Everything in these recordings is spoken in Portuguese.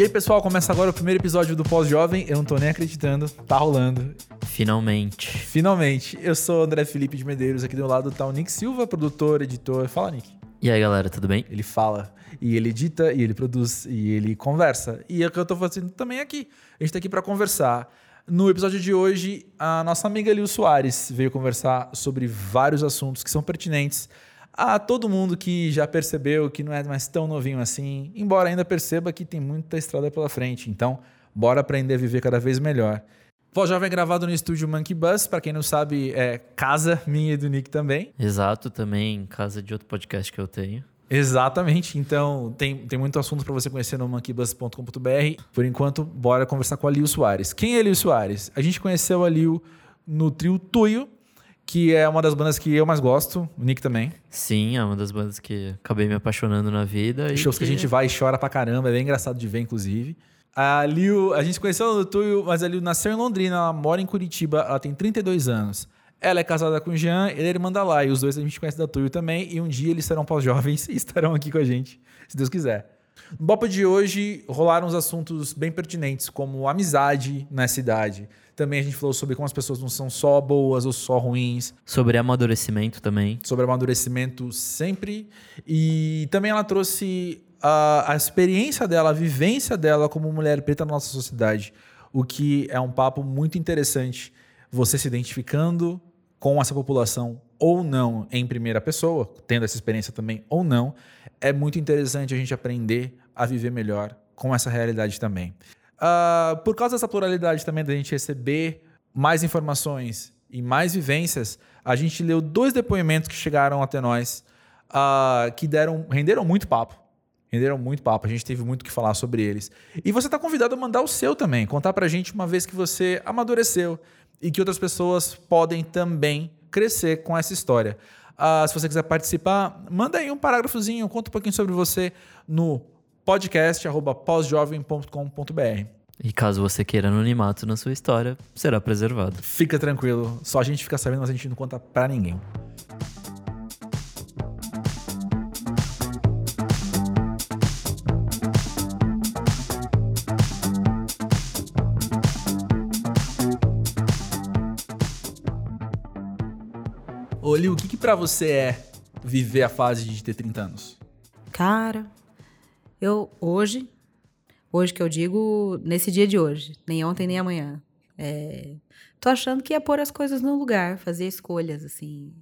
E aí, pessoal, começa agora o primeiro episódio do Pós-Jovem. Eu não tô nem acreditando, tá rolando. Finalmente. Finalmente. Eu sou o André Felipe de Medeiros, aqui do lado tá o Nick Silva, produtor, editor. Fala, Nick. E aí, galera, tudo bem? Ele fala, e ele edita, e ele produz, e ele conversa. E é o que eu tô fazendo também aqui. A gente tá aqui para conversar. No episódio de hoje, a nossa amiga Lil Soares veio conversar sobre vários assuntos que são pertinentes a todo mundo que já percebeu que não é mais tão novinho assim, embora ainda perceba que tem muita estrada pela frente. Então, bora aprender a viver cada vez melhor. Voz Jovem é gravado no estúdio Monkey Bus, para quem não sabe, é casa minha e do Nick também. Exato, também casa de outro podcast que eu tenho. Exatamente, então tem, tem muito assunto para você conhecer no monkeybus.com.br. Por enquanto, bora conversar com a Lil Soares. Quem é Lil Soares? A gente conheceu a Lil no trio Tuyo, que é uma das bandas que eu mais gosto, o Nick também. Sim, é uma das bandas que acabei me apaixonando na vida. Shows que... que... a gente vai e chora pra caramba, é bem engraçado de ver, inclusive. A Liu, a gente conheceu no Tuyo, mas a Liu nasceu em Londrina, ela mora em Curitiba, ela tem 32 anos. Ela é casada com o Jean, ele é irmã da Lai, os dois a gente conhece da Tuyo também, e um dia eles serão pós-jovens e estarão aqui com a gente, se Deus quiser. No Bopa de hoje rolaram uns assuntos bem pertinentes, como amizade na cidade, também a gente falou sobre como as pessoas não são só boas ou só ruins. Sobre amadurecimento também. Sobre amadurecimento sempre. E também ela trouxe a, a experiência dela, a vivência dela como mulher preta na nossa sociedade. O que é um papo muito interessante. Você se identificando com essa população ou não em primeira pessoa, tendo essa experiência também ou não, é muito interessante a gente aprender a viver melhor com essa realidade também. Uh, por causa dessa pluralidade também da gente receber mais informações e mais vivências, a gente leu dois depoimentos que chegaram até nós uh, que deram, renderam muito papo. Renderam muito papo, a gente teve muito o que falar sobre eles. E você está convidado a mandar o seu também, contar pra gente uma vez que você amadureceu e que outras pessoas podem também crescer com essa história. Uh, se você quiser participar, manda aí um parágrafozinho, conta um pouquinho sobre você no podcast.pósjovem.com.br. E caso você queira anonimato na sua história, será preservado. Fica tranquilo, só a gente fica sabendo, mas a gente não conta pra ninguém. Liu, o que, que pra você é viver a fase de ter 30 anos? Cara, eu, hoje, hoje que eu digo, nesse dia de hoje, nem ontem nem amanhã, é, tô achando que é pôr as coisas no lugar, fazer escolhas, assim,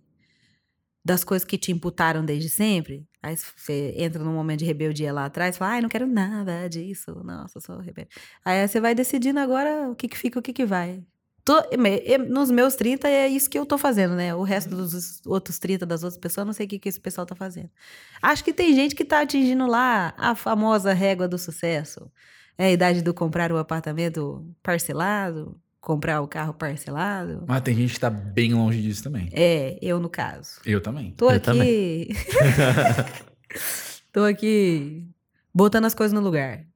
das coisas que te imputaram desde sempre. Aí você entra num momento de rebeldia lá atrás, fala, ai, não quero nada disso, nossa, sou rebelde. Aí você vai decidindo agora o que, que fica, o que, que vai. Tô, nos meus 30 é isso que eu tô fazendo, né? O resto dos outros 30 das outras pessoas, não sei o que, que esse pessoal tá fazendo. Acho que tem gente que tá atingindo lá a famosa régua do sucesso. É a idade do comprar o apartamento parcelado, comprar o carro parcelado. Mas tem gente que tá bem longe disso também. É, eu no caso. Eu também. Tô eu aqui. Também. tô aqui botando as coisas no lugar.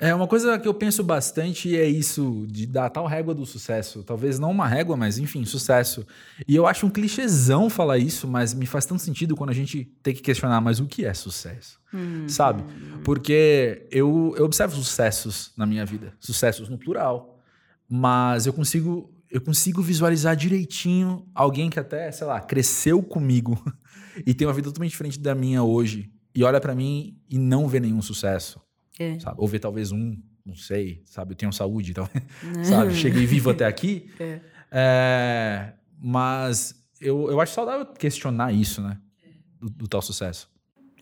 É, uma coisa que eu penso bastante é isso, de dar tal régua do sucesso. Talvez não uma régua, mas enfim, sucesso. E eu acho um clichêzão falar isso, mas me faz tanto sentido quando a gente tem que questionar, mas o que é sucesso? Hum. Sabe? Porque eu, eu observo sucessos na minha vida, sucessos no plural, mas eu consigo, eu consigo visualizar direitinho alguém que até, sei lá, cresceu comigo e tem uma vida totalmente diferente da minha hoje e olha para mim e não vê nenhum sucesso é. Sabe? Ou ver talvez um, não sei, sabe? Eu tenho saúde, então, sabe? Cheguei vivo até aqui. É. É, mas eu, eu acho saudável questionar isso, né? Do, do, tal sucesso.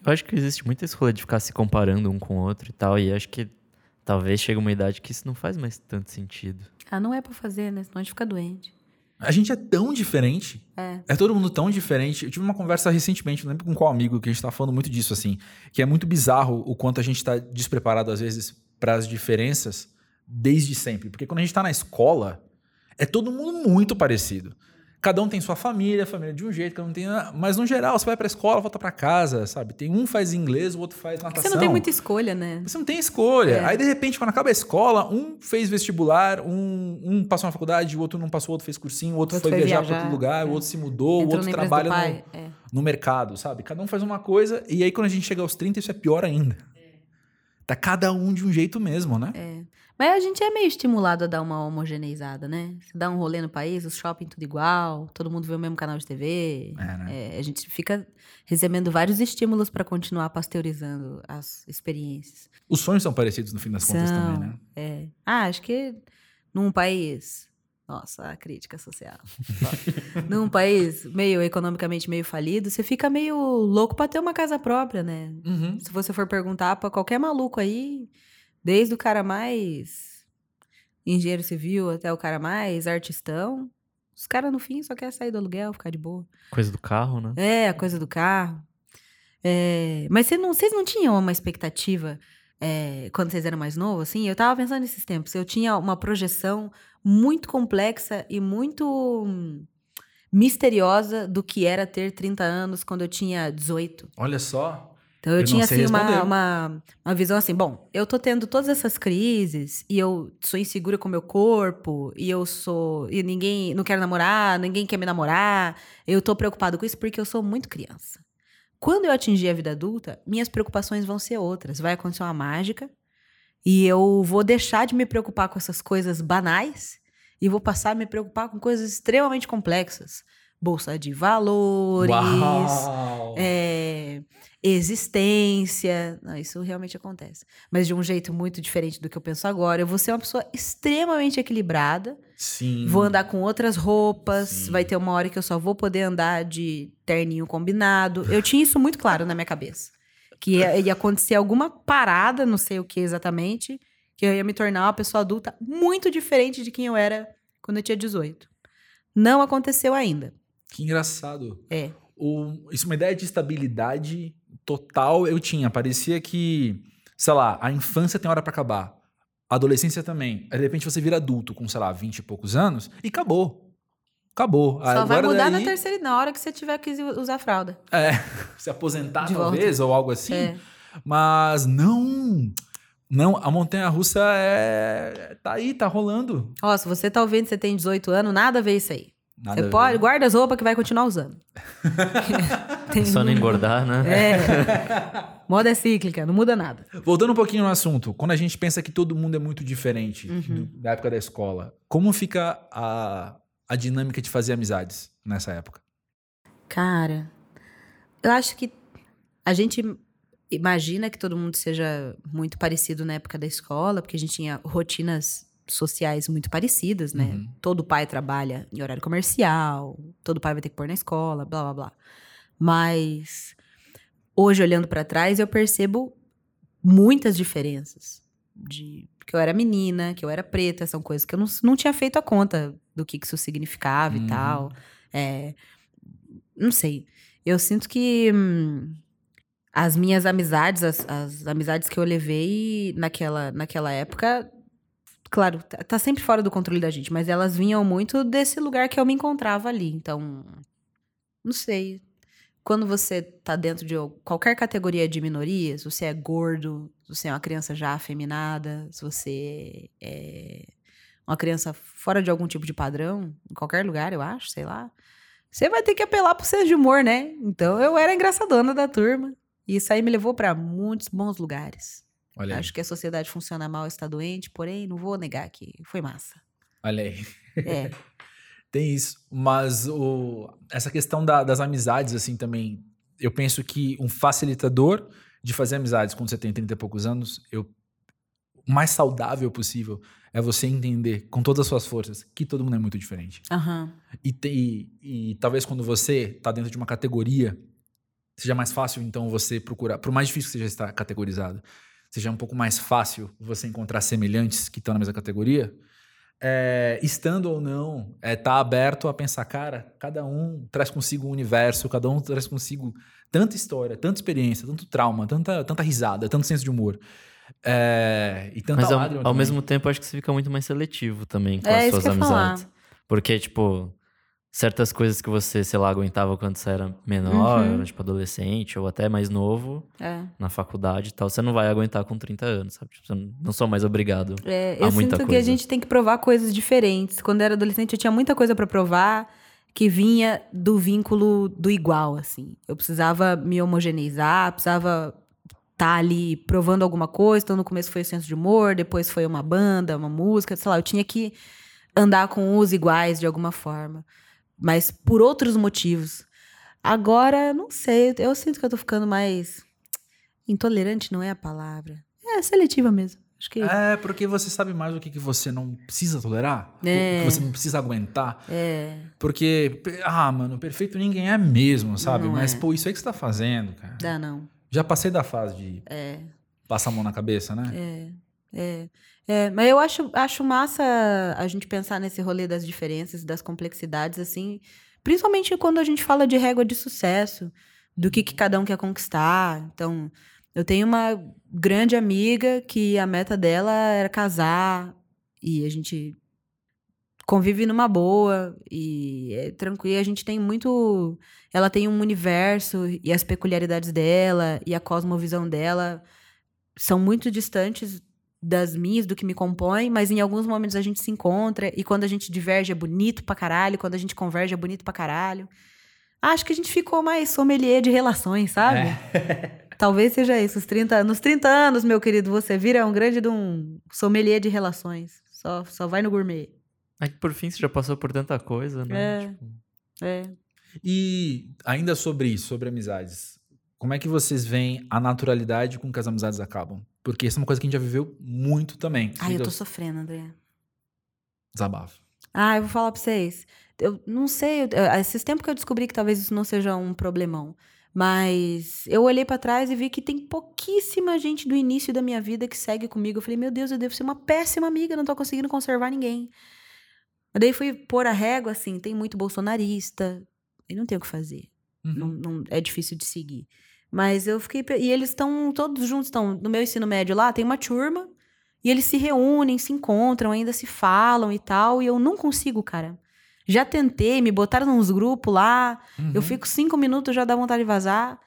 Eu acho que existe muita escolha de ficar se comparando um com o outro e tal, e acho que talvez chegue uma idade que isso não faz mais tanto sentido. Ah, não é pra fazer, né? Senão a gente fica doente. A gente é tão diferente. É. É todo mundo tão diferente. Eu tive uma conversa recentemente, não lembro com qual amigo, que a gente tá falando muito disso, assim. Que é muito bizarro o quanto a gente tá despreparado, às vezes, para as diferenças desde sempre. Porque quando a gente tá na escola, é todo mundo muito parecido. Cada um tem sua família, família de um jeito, cada um tem. Mas no geral, você vai pra escola, volta para casa, sabe? Tem um faz inglês, o outro faz natação. Você não tem muita escolha, né? Você não tem escolha. É. Aí, de repente, quando acaba a escola, um fez vestibular, um, um passou na faculdade, o outro não passou, o outro fez cursinho, o outro, outro foi, viajar, viajar para outro lugar, é. o outro se mudou, Entrou o outro trabalha no, é. no mercado, sabe? Cada um faz uma coisa, e aí quando a gente chega aos 30, isso é pior ainda. Tá cada um de um jeito mesmo, né? É. Mas a gente é meio estimulado a dar uma homogeneizada, né? Você dá um rolê no país, os shopping tudo igual, todo mundo vê o mesmo canal de TV. É, né? É, a gente fica recebendo vários estímulos para continuar pasteurizando as experiências. Os sonhos são parecidos no fim das contas São. também, né? É. Ah, acho que num país. Nossa, a crítica social. num país meio economicamente meio falido, você fica meio louco pra ter uma casa própria, né? Uhum. Se você for perguntar pra qualquer maluco aí, desde o cara mais engenheiro civil até o cara mais artistão, os caras no fim só querem sair do aluguel, ficar de boa. Coisa do carro, né? É, a coisa do carro. É, mas vocês não, não tinham uma expectativa é, quando vocês eram mais novos, assim? Eu tava pensando nesses tempos. Eu tinha uma projeção muito complexa e muito misteriosa do que era ter 30 anos quando eu tinha 18. Olha só. Então eu, Eu tinha assim uma, uma, uma visão assim, bom, eu tô tendo todas essas crises e eu sou insegura com o meu corpo e eu sou e ninguém não quer namorar, ninguém quer me namorar. Eu tô preocupado com isso porque eu sou muito criança. Quando eu atingir a vida adulta, minhas preocupações vão ser outras. Vai acontecer uma mágica e eu vou deixar de me preocupar com essas coisas banais e vou passar a me preocupar com coisas extremamente complexas. Bolsa de valores, Uau! é, existência. Não, isso realmente acontece. Mas de um jeito muito diferente do que eu penso agora. Eu vou ser uma pessoa extremamente equilibrada. Sim. Vou andar com outras roupas. Sim. Vai ter uma hora que eu só vou poder andar de terninho combinado. Eu tinha isso muito claro na minha cabeça. Que ia, ia acontecer alguma parada, não sei o que exatamente, que eu ia me tornar uma pessoa adulta muito diferente de quem eu era quando eu tinha 18. Não aconteceu ainda. Que engraçado. É. O, isso é uma ideia de estabilidade total eu tinha. Parecia que, sei lá, a infância tem hora pra acabar. A adolescência também. Aí, de repente, você vira adulto com, sei lá, 20 e poucos anos e acabou. Acabou. Só vai Agora mudar daí, na terceira na hora que você tiver que usar fralda. É, se aposentar De volta. talvez, ou algo assim. É. Mas não. Não, a montanha russa é. Tá aí, tá rolando. Ó, se você tá ouvindo, você tem 18 anos, nada a ver isso aí. Nada você pode, guarda as roupas que vai continuar usando. Tem- É só não engordar, né? É. Moda é cíclica, não muda nada. Voltando um pouquinho no assunto, quando a gente pensa que todo mundo é muito diferente Uhum. do- da época da escola, como fica a, a dinâmica de fazer amizades nessa época? Cara, eu acho que a gente imagina que todo mundo seja muito parecido na época da escola, porque a gente tinha rotinas sociais muito parecidas, né? Uhum. Todo pai trabalha em horário comercial, todo pai vai ter que pôr na escola, blá blá blá. Mas hoje olhando pra trás, eu percebo muitas diferenças de que eu era menina, que eu era preta, são coisas que eu não, não tinha feito a conta do que, que isso significava Uhum. e tal. É, não sei. Eu sinto que hum, as minhas amizades, as, as amizades que eu levei naquela, naquela época, claro, tá, tá sempre fora do controle da gente, mas elas vinham muito desse lugar que eu me encontrava ali. Então, não sei. Quando você tá dentro de qualquer categoria de minorias, você é gordo, se você é uma criança já afeminada, se você é uma criança fora de algum tipo de padrão, em qualquer lugar, eu acho, sei lá. Você vai ter que apelar pro senso de humor, né? Então eu era engraçadona da turma. E isso aí me levou para muitos bons lugares. Olha aí. Acho que a sociedade funciona mal, está doente, porém, não vou negar que foi massa. Olha aí. É. Tem isso. Mas o, essa questão da- das amizades, assim, também, eu penso que um facilitador de fazer amizades quando você tem 30 e poucos anos, eu, o mais saudável possível é você entender com todas as suas forças que todo mundo é muito diferente. Aham. E, te- e- e talvez quando você está dentro de uma categoria, seja mais fácil, então, você procurar, por mais difícil que seja estar categorizado, seja um pouco mais fácil você encontrar semelhantes que estão na mesma categoria, é, estando ou não, é, tá aberto a pensar, cara, cada um traz consigo um universo, cada um traz consigo tanta história, tanta experiência, tanto trauma, tanta, tanta risada, tanto senso de humor. É, e tanta Mas ao, ao mesmo tempo, acho que você fica muito mais seletivo também com É as suas ia falar. amizades. Porque, tipo, certas coisas que você, sei lá, aguentava quando você era menor, Uhum. tipo, adolescente, ou até mais novo, É. na faculdade e tal, você não vai aguentar com 30 anos, sabe? Tipo, você não sou mais obrigado. É, eu muita sinto que a coisa. gente tem que provar coisas diferentes. Quando eu era adolescente, eu tinha muita coisa pra provar que vinha do vínculo do igual, assim. Eu precisava me homogeneizar, precisava tá ali provando alguma coisa. Então, no começo foi o senso de humor, depois foi uma banda, uma música, sei lá. Eu tinha que andar com os iguais de alguma forma. Mas por outros motivos. Agora, não sei, eu sinto que eu tô ficando mais. Intolerante não é a palavra. É seletiva mesmo. Acho que. É, porque você sabe mais o que, que você não precisa tolerar, É. o que você não precisa aguentar. É. Porque, ah, mano, perfeito ninguém é mesmo, sabe? Não Mas, é. pô, isso aí que você tá fazendo, cara. Dá não. Já passei da fase de É. passar a mão na cabeça, né? É, é, é, mas eu acho, acho massa a gente pensar nesse rolê das diferenças, das complexidades, assim, principalmente quando a gente fala de régua de sucesso, do que, que cada um quer conquistar. Então, eu tenho uma grande amiga que a meta dela era casar e a gente convive numa boa e é tranquilo. A gente tem muito. Ela tem um universo e as peculiaridades dela e a cosmovisão dela são muito distantes das minhas, do que me compõe, mas em alguns momentos a gente se encontra e quando a gente diverge é bonito pra caralho, quando a gente converge é bonito pra caralho. Acho que a gente ficou mais sommelier de relações, sabe? Talvez seja isso. Os 30, nos 30 anos, meu querido, você vira um grande de um sommelier de relações. Só, só vai no gourmet. É que por fim você já passou por tanta coisa, né? É. Tipo, É. E ainda sobre isso, sobre amizades, como é que vocês veem a naturalidade com que as amizades acabam? Porque isso é uma coisa que a gente já viveu muito também. Ai, eu tô sofrendo, André. Desabafo. Ah, eu vou falar pra vocês. Eu não sei, eu- eu- esses tempos que eu descobri que talvez isso não seja um problemão. Mas eu olhei pra trás e vi que tem pouquíssima gente do início da minha vida que segue comigo. Eu falei, meu Deus, eu devo ser uma péssima amiga, não tô conseguindo conservar ninguém. Daí fui pôr a régua, assim, tem muito bolsonarista, e não tem o que fazer. Uhum. Não, não- é difícil de seguir. Mas eu fiquei. E eles estão todos juntos, estão no meu ensino médio lá, tem uma turma, e eles se reúnem, se encontram, ainda se falam e tal, e eu não consigo, cara. Já tentei, me botaram nos grupos lá, eu Uhum. fico cinco minutos, já dá vontade de vazar.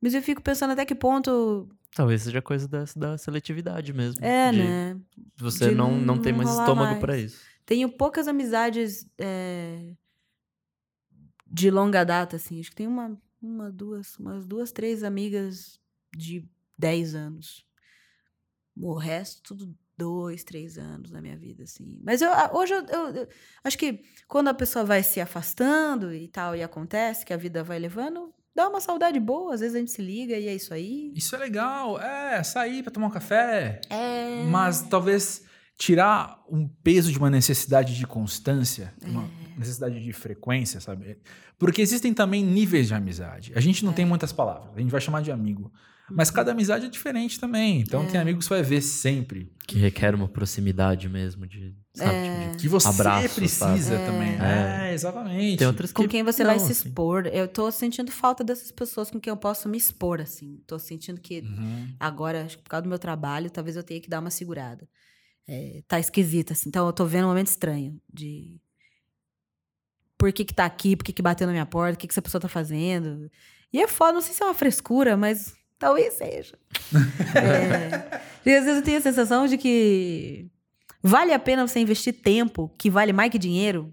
Mas eu fico pensando até que ponto. Talvez seja coisa da, da seletividade mesmo. É, de né? Você De não, não tem não mais rolar estômago mais. pra isso. Tenho poucas amizades é, de longa data, assim. Acho que tem uma, uma, duas, umas duas, três amigas de 10 anos. O resto, tudo dois, três anos na minha vida, assim. Mas eu, a- hoje eu, eu- eu acho que quando a pessoa vai se afastando e tal, e acontece que a vida vai levando, dá uma saudade boa. Às vezes a gente se liga e é isso aí. Isso é legal, é, sair pra tomar um café. É. Mas talvez tirar um peso de uma necessidade de constância, uma É. necessidade de frequência, sabe? Porque existem também níveis de amizade. A gente não É. tem muitas palavras, a gente vai chamar de amigo. Mas Uhum. cada amizade é diferente também. Então tem amigos que você vai ver sempre. Que requer uma proximidade mesmo de, sabe, É. tipo, de Que você Abraço, precisa sabe? também. É. É, exatamente. Tem outras que com quem você não, vai se assim. expor. Eu tô sentindo falta dessas pessoas com quem eu posso me expor, assim. Tô sentindo que Uhum. agora, acho que por causa do meu trabalho, talvez eu tenha que dar uma segurada. É, tá esquisito, assim. Então eu tô vendo um momento estranho de. Por que que tá aqui? Por que que bateu na minha porta? O que que essa pessoa tá fazendo? E é foda, não sei se é uma frescura, mas talvez seja. É, e às vezes eu tenho a sensação de que vale a pena você investir tempo, que vale mais que dinheiro,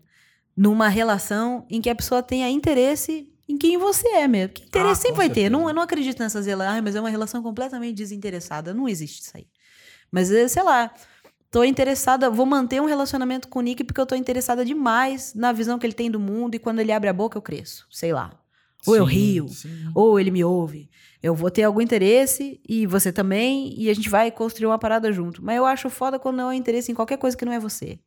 numa relação em que a pessoa tenha interesse em quem você é mesmo. Que interesse Ah, sempre vai ter. certeza. Não, eu não acredito nessas relações, "Ai, mas é uma relação completamente desinteressada. Não existe isso aí. Mas, eh, sei lá, tô interessada, vou manter um relacionamento com o Nick porque eu tô interessada demais na visão que ele tem do mundo e quando ele abre a boca eu cresço. Sei lá. Ou eu Sim, rio, sim. ou ele me ouve. Eu vou ter algum interesse e você também, e a gente vai construir uma parada junto. Mas eu acho foda quando não é interesse em qualquer coisa que não é você.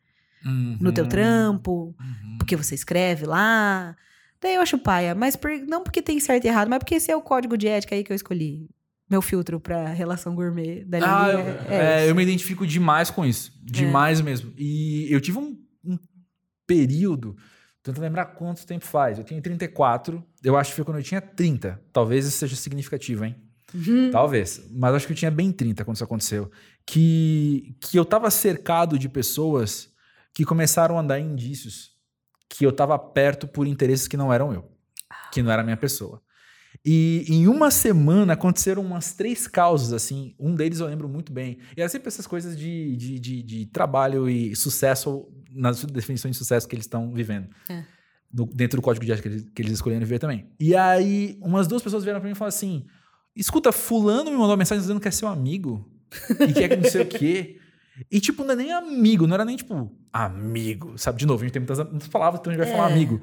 No teu Uhum. trampo, Uhum. porque você escreve lá. Daí eu acho paia. Mas por- não porque tem certo e errado, mas porque esse é o código de ética aí que eu escolhi. Meu filtro pra relação gourmet da Ah, eu, é, é, é eu me identifico demais com isso. Demais mesmo. E eu tive um, um período, tentando lembrar quanto tempo faz. Eu tenho 34, eu acho que foi quando eu tinha 30. Talvez isso seja significativo, hein? Uhum. Talvez. Mas acho que eu tinha bem 30 quando isso aconteceu. Que, que eu tava cercado de pessoas que começaram a em indícios que eu tava perto por interesses que não eram eu. Que não era a minha pessoa. E em uma semana aconteceram umas três causas, assim. Um deles eu lembro muito bem. E era sempre essas coisas de, de, de, de trabalho e sucesso, nas definições de sucesso que eles estão vivendo. É. No- dentro do código de ética que eles, que eles escolheram viver também. E aí, umas duas pessoas vieram pra mim e falaram assim: Escuta, fulano me mandou uma mensagem dizendo que é seu amigo. E que é que não sei o quê. E, tipo, não é nem amigo, não era nem, tipo, amigo. Sabe, de novo, a gente tem muitas, palavras, então a gente vai falar É. amigo.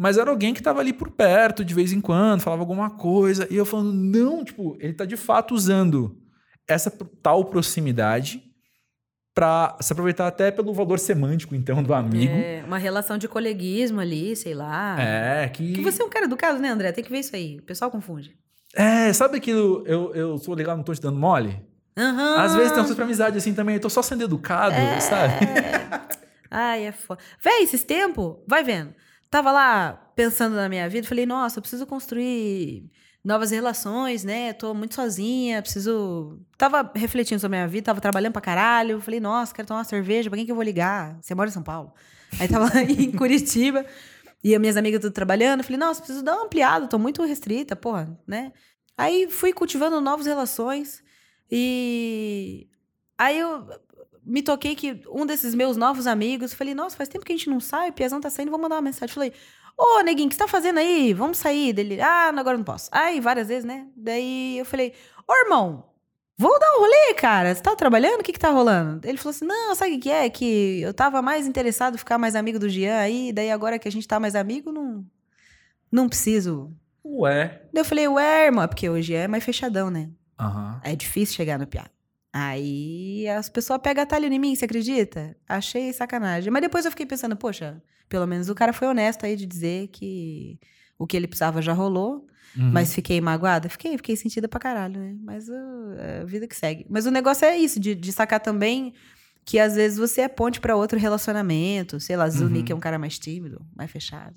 Mas era alguém que tava ali por perto, de vez em quando, falava alguma coisa. E eu falando, não, tipo, ele tá de fato usando essa tal proximidade pra se aproveitar até pelo valor semântico, então, do amigo. É, uma relação de coleguismo ali, sei lá. É, que. Que você é um cara educado, né, André? Tem que ver isso aí. O pessoal confunde. É, sabe aquilo, eu, eu sou legal, não tô te dando mole? Aham. Às vezes tem coisas pra amizade assim também, eu tô só sendo educado, sabe? Ai, é foda. Véi, esses tempos, vai vendo. Tava lá pensando na minha vida, falei, nossa, eu preciso construir novas relações, né? Tô muito sozinha, preciso. Tava refletindo sobre a minha vida, tava trabalhando pra caralho. Falei, nossa, quero tomar uma cerveja, pra quem que eu vou ligar? Você mora em São Paulo? Aí tava em Curitiba, e as minhas amigas tudo trabalhando. Falei, nossa, preciso dar uma ampliada, tô muito restrita, porra, né? Aí fui cultivando novas relações e aí eu me toquei que um desses meus novos amigos, falei, nossa, faz tempo que a gente não sai, o Piazão tá saindo, vou mandar uma mensagem. Falei, ô, neguinho, o que você tá fazendo aí? Vamos sair. Dele, ah, agora não posso. Aí, várias vezes, né? Daí eu falei, ô, irmão, vou dar um rolê, cara. Você tá trabalhando? O que que tá rolando? Ele falou assim, não, sabe o que é? Que eu tava mais interessado em ficar mais amigo do Jean aí, daí agora que a gente tá mais amigo, não, não preciso. Ué. Daí eu falei, ué, irmão, é porque Jean é mais fechadão, né? Aham. É difícil chegar no piá. Aí as pessoas pegam atalho em mim, você acredita? Achei sacanagem. Mas depois eu fiquei pensando, poxa, pelo menos o cara foi honesto aí de dizer que o que ele precisava já rolou. Uhum. Mas fiquei magoada? Fiquei, fiquei sentida pra caralho, né? Mas uh, é a vida que segue. Mas o negócio é isso, de, de sacar também que às vezes você é ponte pra outro relacionamento. Sei lá, Zuni, Uhum. que é um cara mais tímido, mais fechado.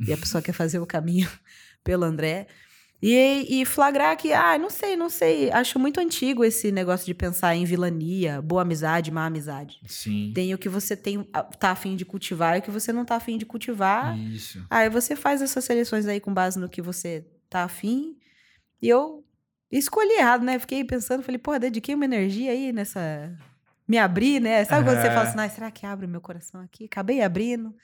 E a pessoa quer fazer o caminho pelo André. E, e flagrar que, ah, não sei, não sei. Acho muito antigo esse negócio de pensar em vilania, boa amizade, má amizade. Sim. Tem o que você tem, tá afim de cultivar e o que você não tá afim de cultivar. Isso. Aí você faz essas seleções aí com base no que você tá afim. E eu escolhi errado, né? Fiquei pensando, falei, pô, dediquei uma energia aí nessa. Me abrir, né? Sabe quando você É. fala assim, ah, será que abre o meu coração aqui? Acabei abrindo.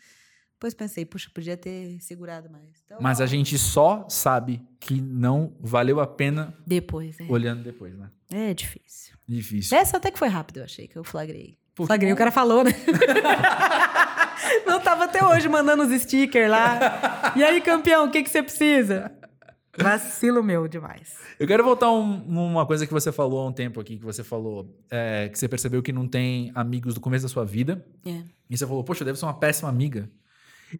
Depois pensei, puxa, podia ter segurado mais. Então, Mas a gente só sabe que não valeu a pena Depois, é. olhando depois, né? É difícil. Difícil. Essa até que foi rápido, eu achei, que eu flagrei. Que flagrei, o cara falou, né? Não tava até hoje mandando os stickers lá. E aí, campeão, o que, que você precisa? Vacilo meu demais. Eu quero voltar um, uma coisa que você falou há um tempo aqui, que você falou é, que você percebeu que não tem amigos do começo da sua vida. É. E você falou, poxa, eu devo ser uma péssima amiga.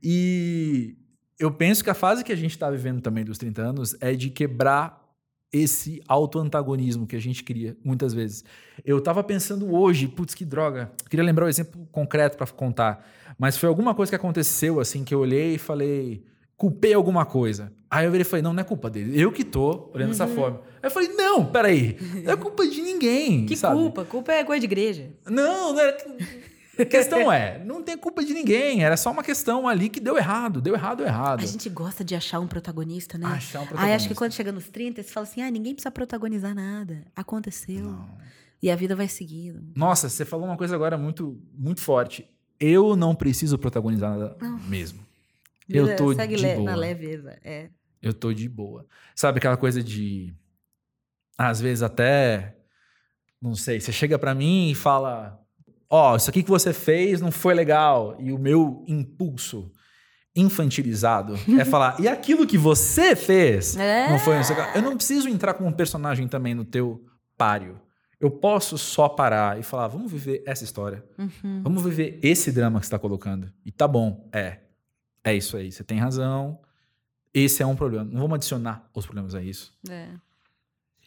E eu penso que a fase que a gente está vivendo também dos 30 anos é de quebrar esse auto-antagonismo que a gente cria muitas vezes. Eu tava pensando hoje, putz, que droga. Eu queria lembrar um exemplo concreto para contar, mas foi alguma coisa que aconteceu assim que eu olhei e falei, culpei alguma coisa. Aí eu virei e falei, não, não é culpa dele. Eu que tô olhando dessa forma. Aí eu falei, não, peraí. Não é culpa de ninguém. Que sabe? culpa? Culpa é coisa de igreja. Não, não era. A questão é, não tem culpa de ninguém. Era só uma questão ali que deu errado. Deu errado, deu errado. A gente gosta de achar um protagonista, né? Achar um Aí acho que protagonista. quando chega nos 30, você fala assim: ah, ninguém precisa protagonizar nada. Aconteceu. E a vida vai seguindo. Nossa, você falou uma coisa agora muito, muito forte. Eu não preciso protagonizar nada mesmo. Eu tô segue de le- boa. na leveza. É. Eu tô de boa. Sabe aquela coisa de. Às vezes até. Não sei, você chega pra mim e fala: Ó, isso aqui que você fez não foi legal. E o meu impulso infantilizado é falar: E aquilo que você fez É. não foi. quê." Eu não preciso entrar como um personagem também no teu páreo. Eu posso só parar e falar: Vamos viver essa história. Uhum. Vamos viver esse drama que você está colocando. E tá bom, é. É isso aí, você tem razão. Esse é um problema. Não vamos adicionar os problemas a isso. É.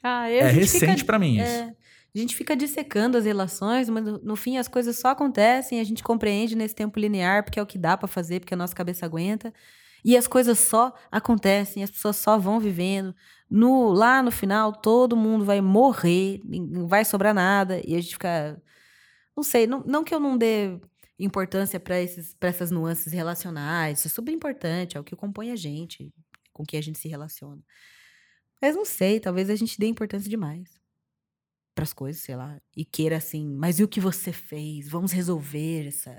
Ah, É recente fica- pra mim isso. A gente fica dissecando as relações, mas no, fim as coisas só acontecem, a gente compreende nesse tempo linear, porque é o que dá pra fazer, porque a nossa cabeça aguenta. E as coisas só acontecem, as pessoas só vão vivendo. No, lá no final, todo mundo vai morrer, não vai sobrar nada, e a gente fica. Não sei, não, não que eu não dê importância para essas nuances relacionais, isso é super importante, é o que compõe a gente, com que a gente se relaciona. Mas não sei, talvez a gente dê importância demais para as coisas, sei lá, e queira assim, mas e o que você fez? Vamos resolver essa.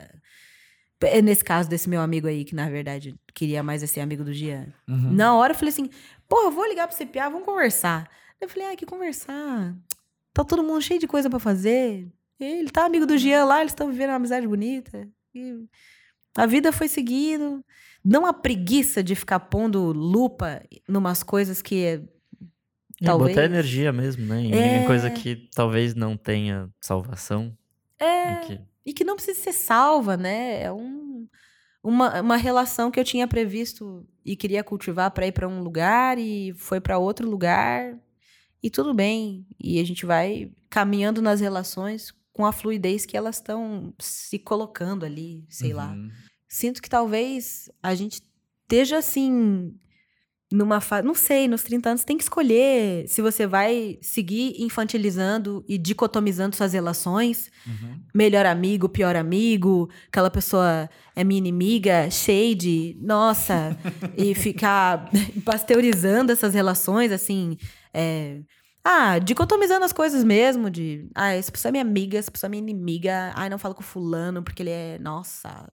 É Nesse caso desse meu amigo aí, que na verdade queria mais ser amigo do Jean. Uhum. Na hora eu falei assim: porra, eu vou ligar pro CPA, vamos conversar. Eu falei, ah, que conversar. Tá todo mundo cheio de coisa pra fazer. Ele tá amigo do Jean lá, eles estão vivendo uma amizade bonita. E a vida foi seguindo. Não a preguiça de ficar pondo lupa numas coisas que talvez. botar energia mesmo, né? Em, É. coisa que talvez não tenha salvação. É. e que- E que não precisa ser salva, né? É um, uma, uma relação que eu tinha previsto e queria cultivar para ir para um lugar e foi para outro lugar. E tudo bem. E a gente vai caminhando nas relações com a fluidez que elas estão se colocando ali, sei lá. Uhum. Sinto que talvez a gente esteja assim numa fase, não sei, nos 30 anos tem que escolher se você vai seguir infantilizando e dicotomizando suas relações, Uhum. melhor amigo, pior amigo, aquela pessoa é minha inimiga, shade, nossa, e ficar pasteurizando essas relações, assim, é, ah, dicotomizando as coisas mesmo, de, ah, essa pessoa é minha amiga, essa pessoa é minha inimiga, ai, não falo com fulano porque ele é, nossa,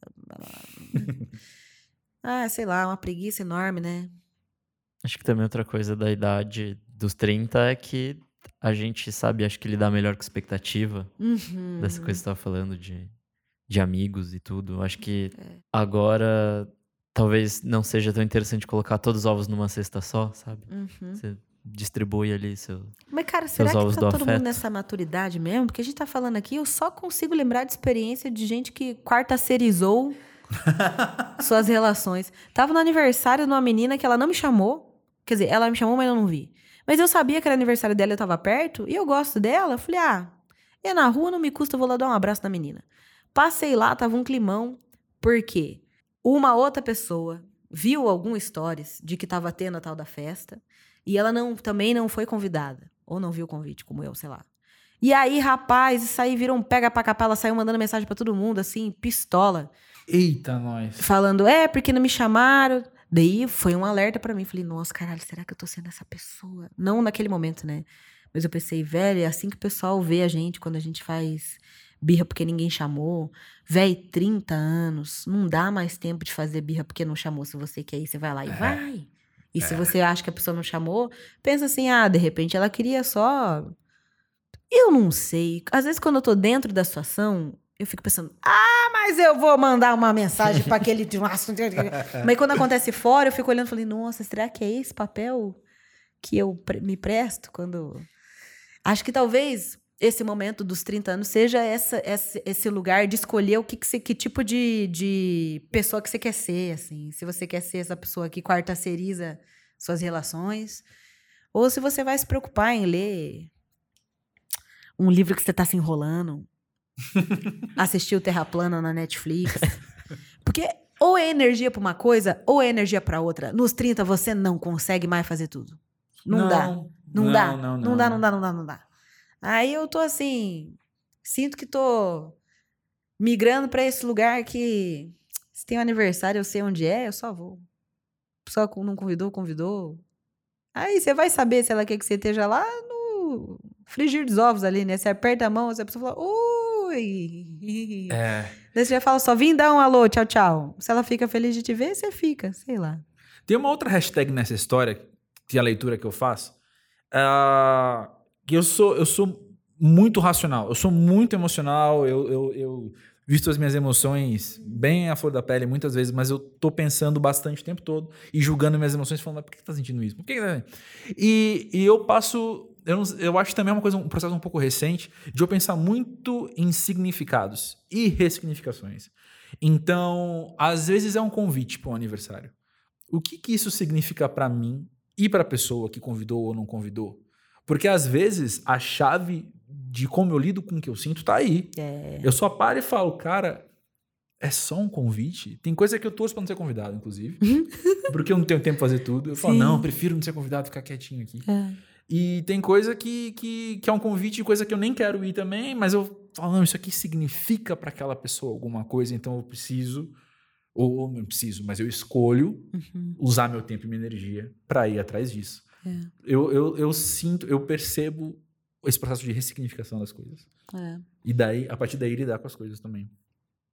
ah, sei lá, uma preguiça enorme, né? Acho que também outra coisa da idade dos 30 é que a gente sabe, acho que lidar melhor com expectativa Uhum. dessa coisa que você tava falando de, de amigos e tudo. Acho que É. agora talvez não seja tão interessante colocar todos os ovos numa cesta só, sabe? Uhum. Você distribui ali seu. Mas, cara, será que tá do todo mundo afeto. nessa maturidade mesmo? Porque a gente tá falando aqui, eu só consigo lembrar de experiência de gente que quartacerizou suas relações. Tava no aniversário de uma menina que ela não me chamou. Quer dizer, ela me chamou, mas eu não vi. Mas eu sabia que era aniversário dela eu tava perto, e eu gosto dela. Eu falei, ah, é na rua, não me custa, eu vou lá dar um abraço na menina. Passei lá, tava um climão, porque uma outra pessoa viu algum stories de que tava tendo a tal da festa, e ela não, também não foi convidada. Ou não viu o convite, como eu, sei lá. E aí, rapaz, isso aí virou um pega pra capar, ela saiu mandando mensagem pra todo mundo, assim, pistola. Eita, nós. Falando, é, porque não me chamaram. Daí foi um alerta pra mim. Falei, nossa, caralho, será que eu tô sendo essa pessoa? Não naquele momento, né? Mas eu pensei, velho, é assim que o pessoal vê a gente quando a gente faz birra porque ninguém chamou. Véi, 30 anos, não dá mais tempo de fazer birra porque não chamou. Se você quer ir, você vai lá e vai. E se você acha que a pessoa não chamou, pensa assim, ah, de repente ela queria só. Eu não sei. Às vezes, quando eu tô dentro da situação, eu fico pensando, ah, mas eu vou mandar uma mensagem para aquele. mas quando acontece fora, eu fico olhando e falei, nossa, será que é esse papel que eu me presto quando. Acho que talvez esse momento dos 30 anos seja essa, esse, esse lugar de escolher o que, que, você, que tipo de, de pessoa que você quer ser, assim. Se você quer ser essa pessoa que quartaceriza suas relações, ou se você vai se preocupar em ler um livro que você está se enrolando, assistir o Terra Plana na Netflix. Porque ou é energia para uma coisa, ou é energia para outra. Nos 30 você não consegue mais fazer tudo. Não, dá. Não, dá. Não, dá, não dá, não dá, não dá. Aí eu tô assim, sinto que tô migrando para esse lugar que se tem um aniversário, eu sei onde é, eu só vou. Só não convidou, convidou. Aí você vai saber se ela quer que você esteja lá no frigir dos ovos ali, né? Você aperta a mão, a pessoa fala, oi. É. Daí você já fala, só vim dar um alô, tchau, tchau. Se ela fica feliz de te ver, você fica, sei lá. Tem uma outra hashtag nessa história, que é a leitura que eu faço, ah, que eu sou, eu sou muito racional, eu sou muito emocional, eu, eu, eu visto as minhas emoções bem à flor da pele muitas vezes, mas eu tô pensando bastante o tempo todo e julgando minhas emoções, falando, mas por que você tá sentindo isso? Por que que tá... e, e eu passo, eu, não- eu acho também uma coisa, um processo um pouco recente, de eu pensar muito em significados e ressignificações. Então, às vezes é um convite para um aniversário. O que, que isso significa para mim e para a pessoa que convidou ou não convidou? Porque às vezes a chave de como eu lido com o que eu sinto tá aí. É. Eu só paro e falo, cara, é só um convite? Tem coisa que eu torço pra não ser convidado, inclusive. porque eu não tenho tempo pra fazer tudo. Eu falo, Sim. não, eu prefiro não ser convidado, ficar quietinho aqui. É. E tem coisa que, que, que é um convite, coisa que eu nem quero ir também, mas eu falo, não, isso aqui significa para aquela pessoa alguma coisa, então eu preciso, ou não preciso, mas eu escolho Uhum. usar meu tempo e minha energia para ir atrás disso. É. Eu, eu, eu sinto, eu percebo esse processo de ressignificação das coisas. É. E daí, a partir daí, lidar com as coisas também.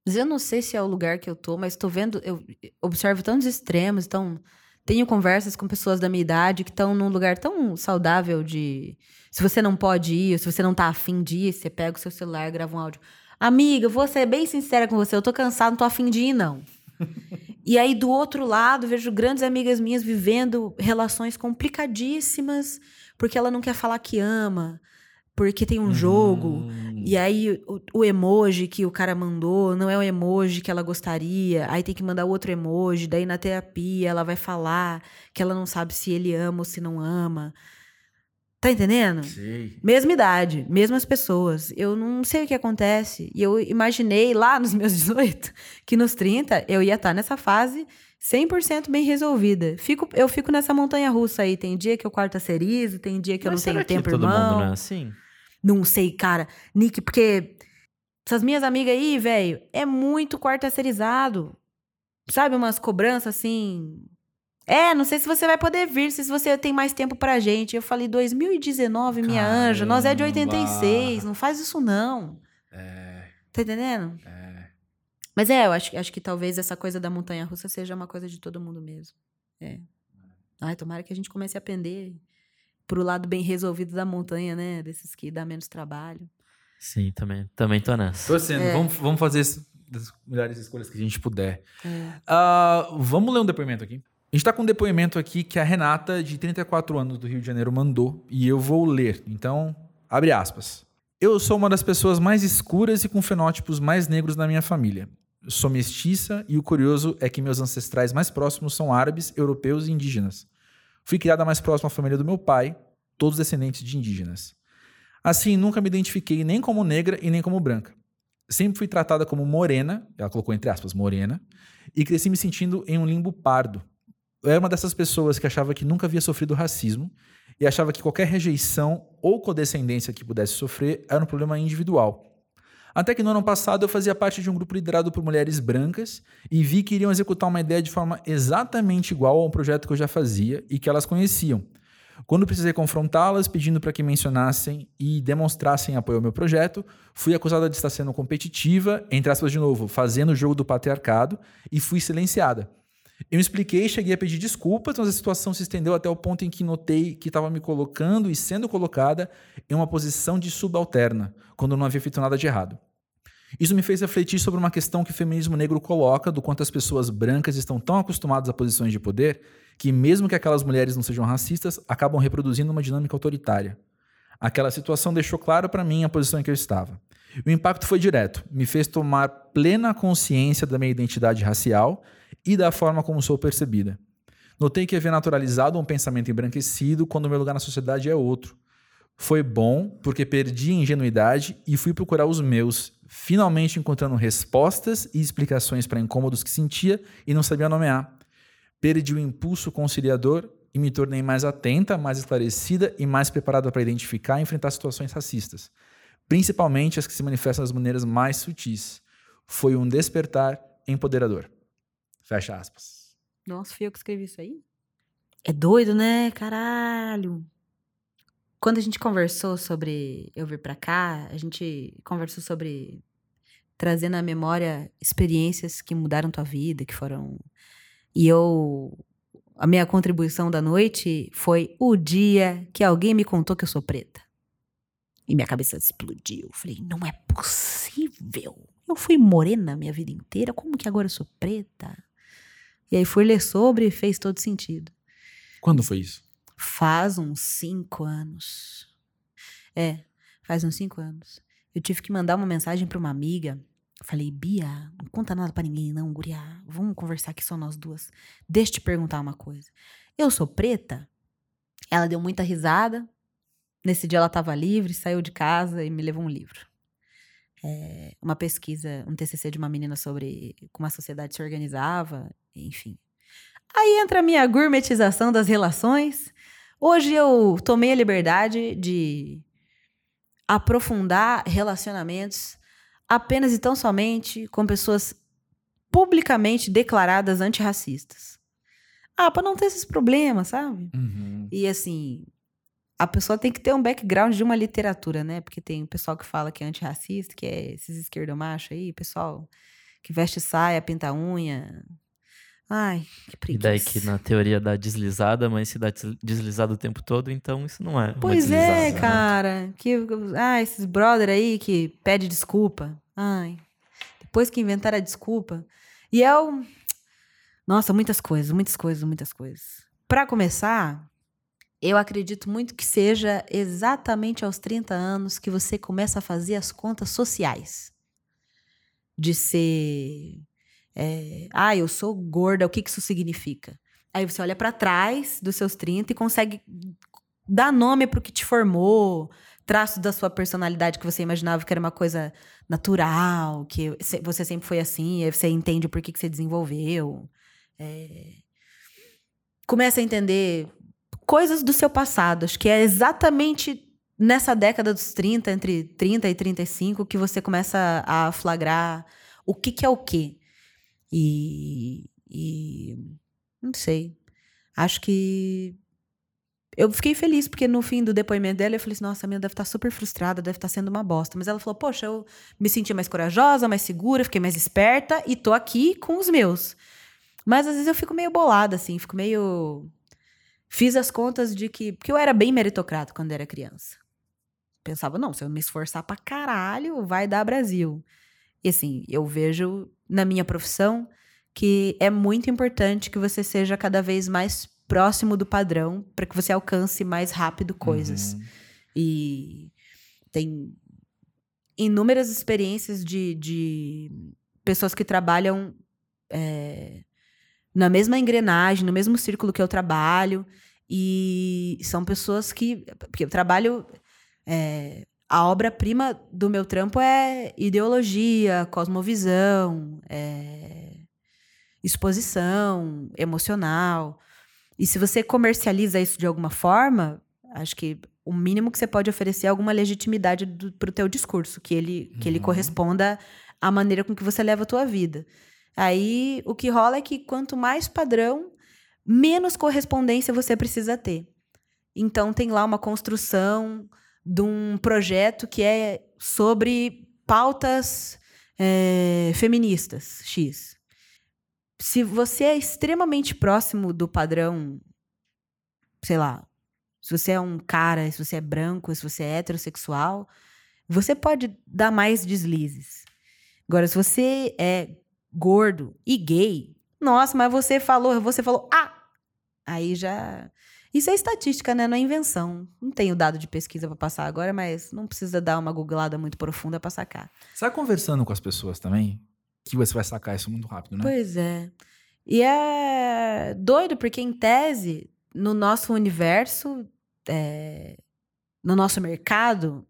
Mas eu não sei se é o lugar que eu tô, mas tô vendo, eu observo tantos extremos, então tenho conversas com pessoas da minha idade que estão num lugar tão saudável de. Se você não pode ir, se você não tá afim de ir, você pega o seu celular e grava um áudio. Amiga, vou ser bem sincera com você, eu tô cansada, não tô afim de ir, não. e aí, do outro lado, vejo grandes amigas minhas vivendo relações complicadíssimas, porque ela não quer falar que ama, porque tem um jogo. Hum. E aí o, o emoji que o cara mandou não é o emoji que ela gostaria. Aí tem que mandar outro emoji. Daí na terapia ela vai falar que ela não sabe se ele ama ou se não ama. Tá entendendo? Sei. Mesma idade, mesmas pessoas. Eu não sei o que acontece. E eu imaginei lá nos meus 18 que nos 30 eu ia estar nessa fase 100% bem resolvida. Fico, eu fico nessa montanha russa aí. Tem dia que eu quarta-serizo, tem dia que eu Mas não tenho que tempo, todo irmão. mundo não é assim? Não sei, cara. Nick, porque essas minhas amigas aí, velho, é muito quarta-serizado. Sabe, umas cobranças assim. É, não sei se você vai poder vir, se você tem mais tempo pra gente. Eu falei, 2019, minha anja, nós é de Caramba. 86, não faz isso não. É, Tá entendendo? é. Mas é, eu acho, acho que talvez essa coisa da montanha russa seja uma coisa de todo mundo mesmo. É. Ai, tomara que a gente comece a aprender pro lado bem resolvido da montanha, né? Desses que dá menos trabalho. Sim, também. Também tô nessa. Torcendo, É. vamos, vamos fazer as das melhores escolhas que a gente puder. É. Ah, vamos ler um depoimento aqui. A gente tá com um depoimento aqui que a Renata, de 34 anos, do Rio de Janeiro, mandou e eu vou ler. Então, abre aspas. Eu sou uma das pessoas mais escuras e com fenótipos mais negros na minha família. Eu sou mestiça e o curioso é que meus ancestrais mais próximos são árabes, europeus e indígenas. Fui criada mais próxima à família do meu pai, todos descendentes de indígenas. Assim, nunca me identifiquei nem como negra e nem como branca. Sempre fui tratada como morena, ela colocou entre aspas, morena, e cresci me sentindo em um limbo pardo. Eu era uma dessas pessoas que achava que nunca havia sofrido racismo e achava que qualquer rejeição ou codescendência que pudesse sofrer era um problema individual. Até que no ano passado eu fazia parte de um grupo liderado por mulheres brancas e vi que iriam executar uma ideia de forma exatamente igual a um projeto que eu já fazia e que elas conheciam. Quando precisei confrontá-las, pedindo para que mencionassem e demonstrassem apoio ao meu projeto, fui acusada de estar sendo competitiva, entre aspas de novo, fazendo o jogo do patriarcado, e fui silenciada. Eu expliquei, cheguei a pedir desculpas, mas a situação se estendeu até o ponto em que notei que estava me colocando e sendo colocada em uma posição de subalterna, quando não havia feito nada de errado. Isso me fez refletir sobre uma questão que o feminismo negro coloca do quanto as pessoas brancas estão tão acostumadas a posições de poder que, mesmo que aquelas mulheres não sejam racistas, acabam reproduzindo uma dinâmica autoritária. Aquela situação deixou claro para mim a posição em que eu estava. O impacto foi direto, me fez tomar plena consciência da minha identidade racial e da forma como sou percebida. Notei que havia naturalizado um pensamento embranquecido quando meu lugar na sociedade é outro. Foi bom porque perdi a ingenuidade e fui procurar os meus, finalmente encontrando respostas e explicações para incômodos que sentia e não sabia nomear. Perdi o impulso conciliador e me tornei mais atenta, mais esclarecida e mais preparada para identificar e enfrentar situações racistas, principalmente as que se manifestam das maneiras mais sutis. Foi um despertar empoderador. Fecha aspas. Nossa, fui eu que escrevi isso aí? É doido, né? Caralho. Quando a gente conversou sobre eu vir pra cá, a gente conversou sobre trazer na memória experiências que mudaram tua vida, que foram. E eu. A minha contribuição da noite foi o dia que alguém me contou que eu sou preta. E minha cabeça explodiu. Falei, não é possível. Eu fui morena a minha vida inteira, como que agora eu sou preta? E aí fui ler sobre e fez todo sentido. Quando foi isso? Faz uns cinco anos. É, faz uns cinco anos. Eu tive que mandar uma mensagem pra uma amiga. Falei, Bia, não conta nada pra ninguém, não, guria. Vamos conversar aqui só nós duas. Deixa eu te perguntar uma coisa. Eu sou preta? Ela deu muita risada. Nesse dia ela tava livre, saiu de casa e me levou um livro. É, uma pesquisa, um TCC de uma menina sobre como a sociedade se organizava, enfim. Aí entra a minha gourmetização das relações. Hoje eu tomei a liberdade de aprofundar relacionamentos apenas e tão somente com pessoas publicamente declaradas antirracistas. Ah, para não ter esses problemas, sabe? Uhum. E assim, a pessoa tem que ter um background de uma literatura, né? Porque tem o pessoal que fala que é antirracista, que é esses esquerdomachos aí, pessoal que veste saia, pinta unha, Ai, que E preguiça. daí que na teoria dá deslizada, mas se dá des- deslizada o tempo todo, então isso não é. Pois é, né? cara. Que, ah, esses brother aí que pede desculpa. Ai. Depois que inventaram a desculpa. E é o. Nossa, muitas coisas, muitas coisas, muitas coisas. Pra começar, eu acredito muito que seja exatamente aos 30 anos que você começa a fazer as contas sociais. De ser. É, ah, eu sou gorda, o que que isso significa? Aí você olha pra trás dos seus 30 e consegue dar nome pro que te formou, traços da sua personalidade que você imaginava que era uma coisa natural, que você sempre foi assim, aí você entende por que, que você desenvolveu. É, Começa a entender coisas do seu passado. Acho que é exatamente nessa década dos 30, entre 30 e 35, que você começa a flagrar o que, que é o quê. E, e não sei. Acho que eu fiquei feliz, porque no fim do depoimento dela, eu falei assim, nossa, a minha deve estar super frustrada, deve estar sendo uma bosta. Mas ela falou, poxa, eu me senti mais corajosa, mais segura, fiquei mais esperta e tô aqui com os meus. Mas às vezes eu fico meio bolada, assim, fico meio... Fiz as contas de que... Porque eu era bem meritocrata quando era criança. Pensava, não, se eu me esforçar pra caralho, vai dar Brasil. E assim, eu vejo na minha profissão que é muito importante que você seja cada vez mais próximo do padrão para que você alcance mais rápido coisas. Uhum. E tem inúmeras experiências de, de pessoas que trabalham é, na mesma engrenagem, no mesmo círculo que eu trabalho. E são pessoas que. Porque eu trabalho. é, a obra-prima do meu trampo é ideologia, cosmovisão, é, exposição emocional. E se você comercializa isso de alguma forma, acho que o mínimo que você pode oferecer é alguma legitimidade para o teu discurso, que ele, que ele Uhum. corresponda à maneira com que você leva a tua vida. Aí o que rola é que quanto mais padrão, menos correspondência você precisa ter. Então tem lá uma construção de um projeto que é sobre pautas eh, feministas, X. Se você é extremamente próximo do padrão, sei lá, se você é um cara, se você é branco, se você é heterossexual, você pode dar mais deslizes. Agora, se você é gordo e gay, nossa, mas você falou, você falou, ah! Aí já. Isso é estatística, né? Não é invenção. Não tenho dado de pesquisa para passar agora, mas não precisa dar uma googlada muito profunda para sacar. Sai conversando com as pessoas também, que você vai sacar isso muito rápido, né? Pois é. E é doido, porque em tese, no nosso universo, é, no nosso mercado,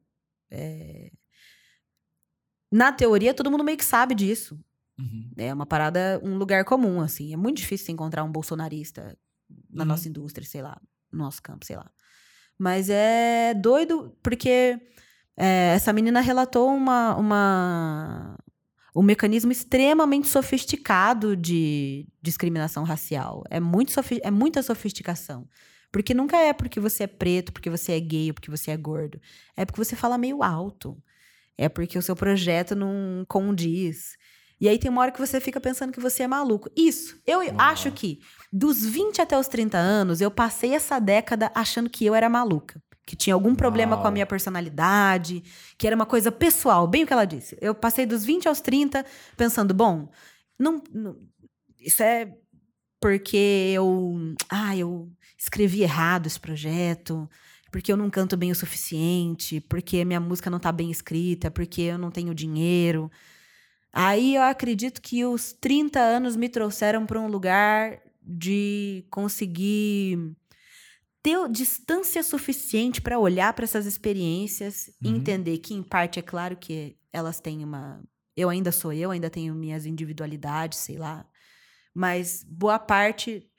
é, na teoria, todo mundo meio que sabe disso. Uhum. É uma parada, um lugar comum, assim. É muito difícil encontrar um bolsonarista na Uhum. nossa indústria, sei lá, no nosso campo, sei lá. Mas é doido, porque é, essa menina relatou uma, uma, um mecanismo extremamente sofisticado de discriminação racial. É, muito é muita sofisticação. Porque nunca é porque você é preto, porque você é gay porque você é gordo. É porque você fala meio alto. É porque o seu projeto não condiz. E aí tem uma hora que você fica pensando que você é maluco. Isso. Eu acho que dos 20 até os 30 anos, eu passei essa década achando que eu era maluca. Que tinha algum problema com a minha personalidade, que era uma coisa pessoal, bem o que ela disse. Eu passei dos 20 aos 30 pensando, bom, não, não- isso é porque eu, ah, eu escrevi errado esse projeto, porque eu não canto bem o suficiente, porque minha música não tá bem escrita, porque eu não tenho dinheiro. Aí eu acredito que os 30 anos me trouxeram para um lugar de conseguir ter distância suficiente para olhar para essas experiências e Uhum. entender que, em parte, é claro que elas têm uma. Eu ainda sou eu, ainda tenho minhas individualidades, sei lá. Mas boa parte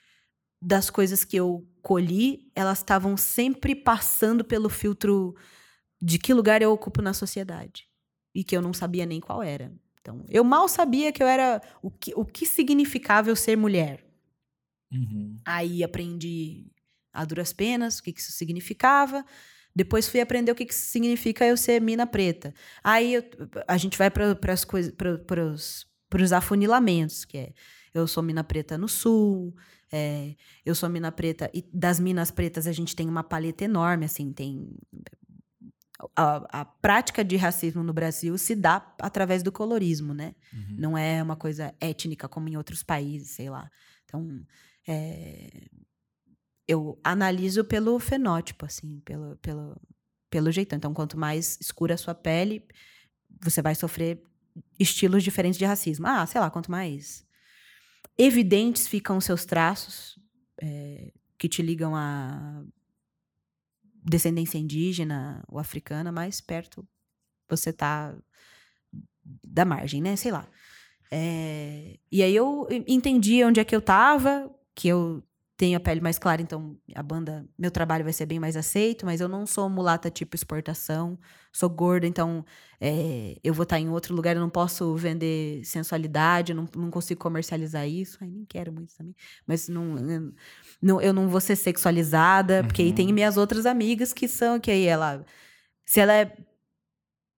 das coisas que eu colhi, elas estavam sempre passando pelo filtro de que lugar eu ocupo na sociedade. E que eu não sabia nem qual era. Então, eu mal sabia que eu era. O que, o que significava eu ser mulher. Uhum. Aí aprendi a duras penas o que, que isso significava. Depois fui aprender o que, que significa eu ser mina preta. Aí eu- a gente vai para as coisas, para os afunilamentos, que é eu sou mina preta no sul, é, eu sou mina preta, e das minas pretas a gente tem uma paleta enorme, assim, tem. A, a prática de racismo no Brasil se dá através do colorismo, né? Uhum. Não é uma coisa étnica como em outros países, sei lá. Então, é, eu analiso pelo fenótipo, assim, pelo, pelo, pelo jeitão. Então, quanto mais escura a sua pele, você vai sofrer estilos diferentes de racismo. Ah, sei lá, quanto mais evidentes ficam os seus traços é, que te ligam a descendência indígena ou africana, mais perto você tá da margem, né? Sei lá. É, e aí eu entendi onde é que eu tava, que eu tenho a pele mais clara, então a banda, meu trabalho vai ser bem mais aceito, mas eu não sou mulata tipo exportação, sou gorda, então é, eu vou estar em outro lugar, eu não posso vender sensualidade, não, não consigo comercializar isso, ai, nem quero muito também, mas não, eu não, eu não vou ser sexualizada, porque aí tem minhas outras amigas que são, que aí ela, se ela é